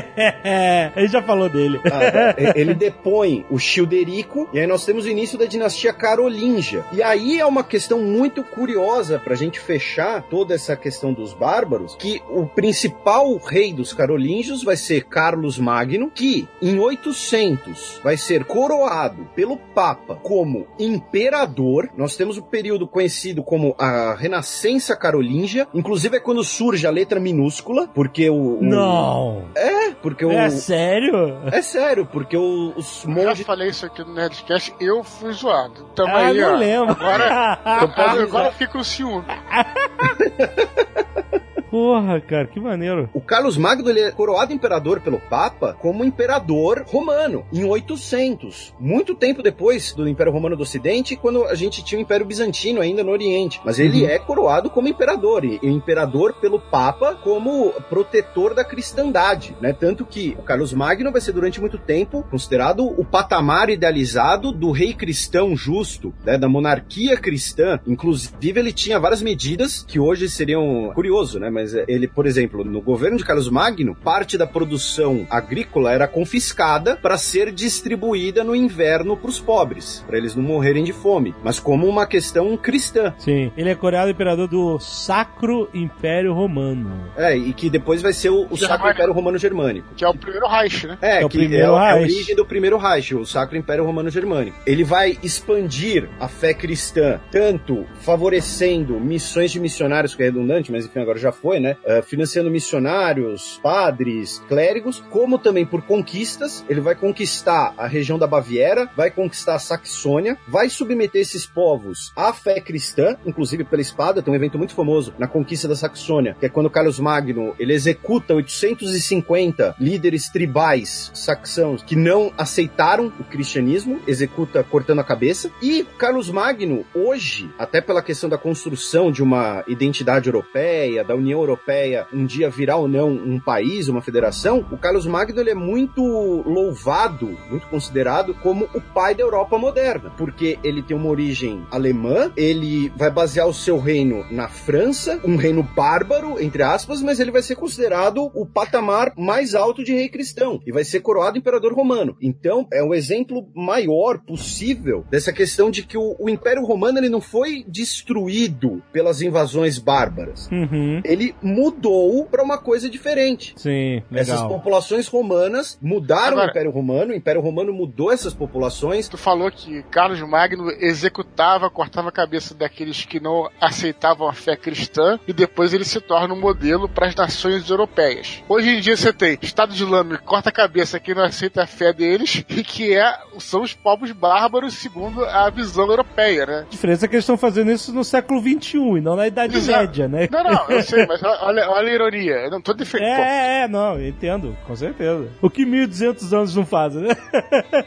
Speaker 2: É, ele já falou dele.
Speaker 5: ah, tá. ele depõe o Childerico, e aí nós temos o início da dinastia Carolíngia. E aí é uma questão muito curiosa pra gente fechar toda essa questão dos bárbaros, que o principal rei dos carolíngios vai ser Carlos Magno, que em 800 vai ser coroado pelo Papa como imperador. Nós temos o período conhecido como a Renascença Carolíngia, inclusive é quando surge a letra minúscula, porque o... o-
Speaker 2: Não.
Speaker 5: É, porque o...
Speaker 2: É sério?
Speaker 5: É sério, porque o- os
Speaker 4: Eu já
Speaker 5: monges.
Speaker 4: falei isso aqui no Nerdcast, eu fui zoado. Tamo
Speaker 2: Ah,
Speaker 4: aí,
Speaker 2: não
Speaker 4: ó.
Speaker 2: lembro.
Speaker 4: Agora,
Speaker 5: Então pode
Speaker 4: agora eu fico com ciúme.
Speaker 2: Porra, cara, que maneiro.
Speaker 5: O Carlos Magno ele é coroado imperador pelo Papa como imperador romano em 800, muito tempo depois do Império Romano do Ocidente, quando a gente tinha o Império Bizantino ainda no Oriente. Mas ele é coroado como imperador e, e imperador pelo Papa como protetor da cristandade, né? Tanto que o Carlos Magno vai ser durante muito tempo considerado o patamar idealizado do rei cristão justo, né? Da monarquia cristã. Inclusive ele tinha várias medidas que hoje seriam curioso, né? Mas é, ele, por exemplo, no governo de Carlos Magno, parte da produção agrícola era confiscada para ser distribuída no inverno para os pobres, para eles não morrerem de fome, mas como uma questão cristã.
Speaker 2: Sim. Ele é coroado imperador do Sacro Império Romano.
Speaker 5: É, e que depois vai ser o, o Sacro. Império Romano Germânico.
Speaker 4: Que é o primeiro Reich, né?
Speaker 5: É,
Speaker 2: É o
Speaker 5: que
Speaker 2: primeiro
Speaker 5: é, é a origem do primeiro Reich, o Sacro Império Romano Germânico. Ele vai expandir a fé cristã, tanto favorecendo missões de missionários, que é redundante, mas enfim, agora já foi, né? Eh, financiando missionários, padres, clérigos, como também por conquistas. Ele vai conquistar a região da Baviera, vai conquistar a Saxônia, vai submeter esses povos à fé cristã, inclusive pela espada. Tem um evento muito famoso na conquista da Saxônia, que é quando Carlos Magno ele executa 850 líderes tribais saxãos que não aceitaram o cristianismo, executa cortando a cabeça. E Carlos Magno, hoje, até pela questão da construção de uma identidade europeia, da União Europeia um dia virar ou não um país, uma federação, o Carlos Magno ele é muito louvado, muito considerado como o pai da Europa moderna, porque ele tem uma origem alemã, ele vai basear o seu reino na França, um reino bárbaro, entre aspas, mas ele vai ser considerado o patamar mais alto de rei cristão e vai ser coroado imperador romano. Então, é um exemplo maior possível dessa questão de que o, o Império Romano ele não foi destruído pelas invasões bárbaras.
Speaker 2: Uhum.
Speaker 5: Ele mudou para uma coisa diferente.
Speaker 2: Sim,
Speaker 5: Essas
Speaker 2: legal.
Speaker 5: populações romanas mudaram
Speaker 4: Agora-
Speaker 5: o Império Romano, o Império Romano mudou essas populações.
Speaker 4: Tu falou que Carlos Magno executava, cortava a cabeça daqueles que não aceitavam a fé cristã e depois ele se torna um modelo para as nações europeias. Hoje em dia você tem Estado Islâmico que corta a cabeça quem não aceita a fé deles e que é, são os povos bárbaros segundo a visão europeia, né?
Speaker 2: A diferença é que eles estão fazendo isso no século XXI e não na Idade
Speaker 4: Exato.
Speaker 2: Média, né?
Speaker 4: Não, não, eu sei, mas olha, olha a ironia. Eu não tô defendendo.
Speaker 2: É, é, é, não, eu entendo, com certeza. O que 1200 anos não fazem, né?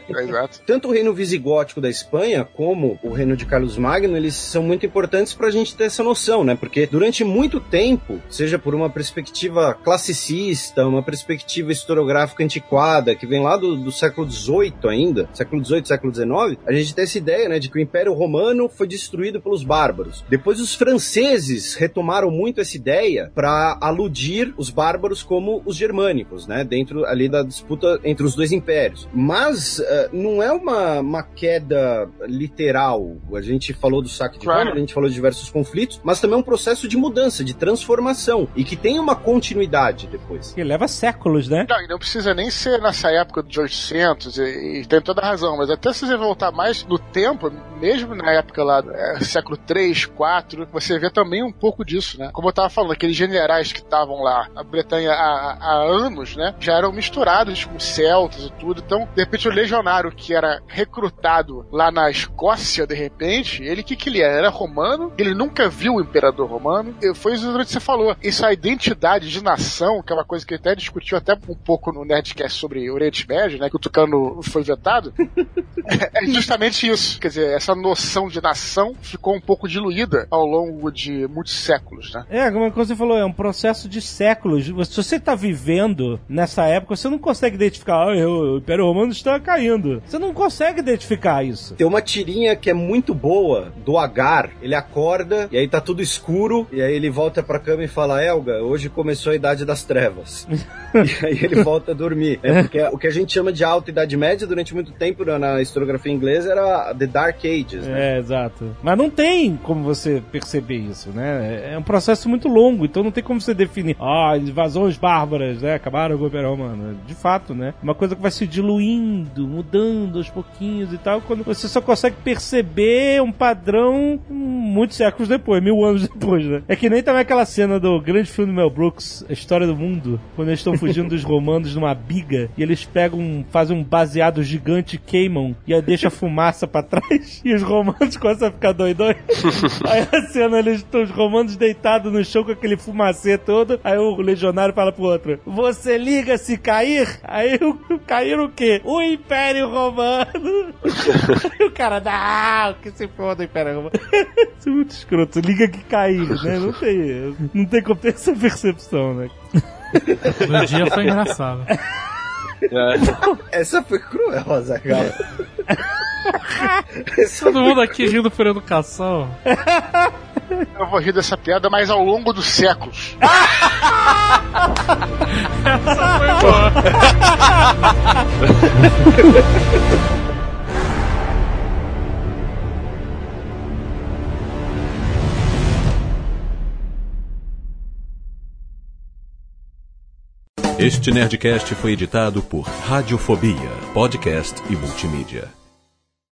Speaker 4: Exato.
Speaker 5: Tanto o reino visigótico da Espanha como o reino de Carlos Magno, eles são muito importantes para a gente ter essa noção, né? Porque durante muito tempo, seja por uma perspectiva classicista, uma perspectiva historiográfica antiquada, que vem lá do, do século XVIII ainda, século XVIII, século XIX, a gente tem essa ideia, né, de que o Império Romano foi destruído pelos bárbaros. Depois os franceses retomaram muito essa ideia para aludir os bárbaros como os germânicos, né, dentro ali da disputa entre os dois impérios. Mas eh, não é uma, uma queda literal. A gente falou do saque de. Roma, a gente falou de diversos conflitos, mas também é um processo de mudança, de transformação e que tem uma continuidade depois.
Speaker 2: Que leva séculos, né?
Speaker 4: Não, e não precisa nem ser nessa época de 800, e, e tem toda a razão, mas até se você voltar mais no tempo, mesmo na época lá, é, século 3, 4, você vê também um pouco disso, né? Como eu tava falando, aqueles generais que estavam lá na Bretanha há, há anos, né? Já eram misturados com celtas e tudo, então, de repente, o legionário que era recrutado lá na Escócia, de repente, ele que que ele era? Era romano, ele nunca viu o imperador romano, e foi exatamente o que você falou, essa identidade de nação, que é uma coisa que até discutiu até um pouco no Nerdcast sobre Oriente Médio, né, que o Tucano foi vetado, é justamente isso. Quer dizer, essa noção de nação ficou um pouco diluída ao longo de muitos séculos, né?
Speaker 2: É, como você falou, é um processo de séculos. Se você tá vivendo nessa época, você não consegue identificar, ah, o Império Romano está caindo. Você não consegue identificar isso.
Speaker 5: Tem uma tirinha que é muito boa do Agar. Ele acorda e aí tá tudo escuro. E aí ele volta pra cama e fala: Elga, hoje começou a Idade das Trevas. e aí ele volta a dormir. É porque o que a gente chama de Alta Idade Média durante muito tempo na, na historiografia inglesa era The Dark Ages. Né?
Speaker 2: É, exato. Mas não tem como você perceber isso, né? É um processo muito longo, então não tem como você definir, ah, invasões bárbaras, né? Acabaram com o Império Romano. De fato, né? Uma coisa que vai se diluindo, mudando aos pouquinhos e tal, quando você só consegue perceber um padrão muitos séculos depois, mil anos depois, né? É que nem também aquela cena do grande filme do Mel Brooks, A História do Mundo, quando eles estão fugindo dos romanos numa biga e eles pegam, fazem um baseado gigante, queimam e aí deixa a fumaça pra trás e os romanos começam a ficar doidões. aí a cena, eles estão os romanos deitados no chão com aquele aquele fumacê todo. Aí o legionário fala pro outro: Você liga se cair? Aí o cair o quê? O Império Romano. Aí o cara, não, que se foda o Império Romano. Isso é muito escroto. Liga que cair, né? Não tem, não tem como ter essa percepção, né?
Speaker 6: No dia foi engraçado.
Speaker 5: Essa foi cruel, Azaghal.
Speaker 6: Todo mundo aqui rindo por educação.
Speaker 4: Eu vou rir dessa piada, mas ao longo dos séculos.
Speaker 6: Essa foi boa.
Speaker 1: Este Nerdcast foi editado por Radiofobia, podcast e multimídia.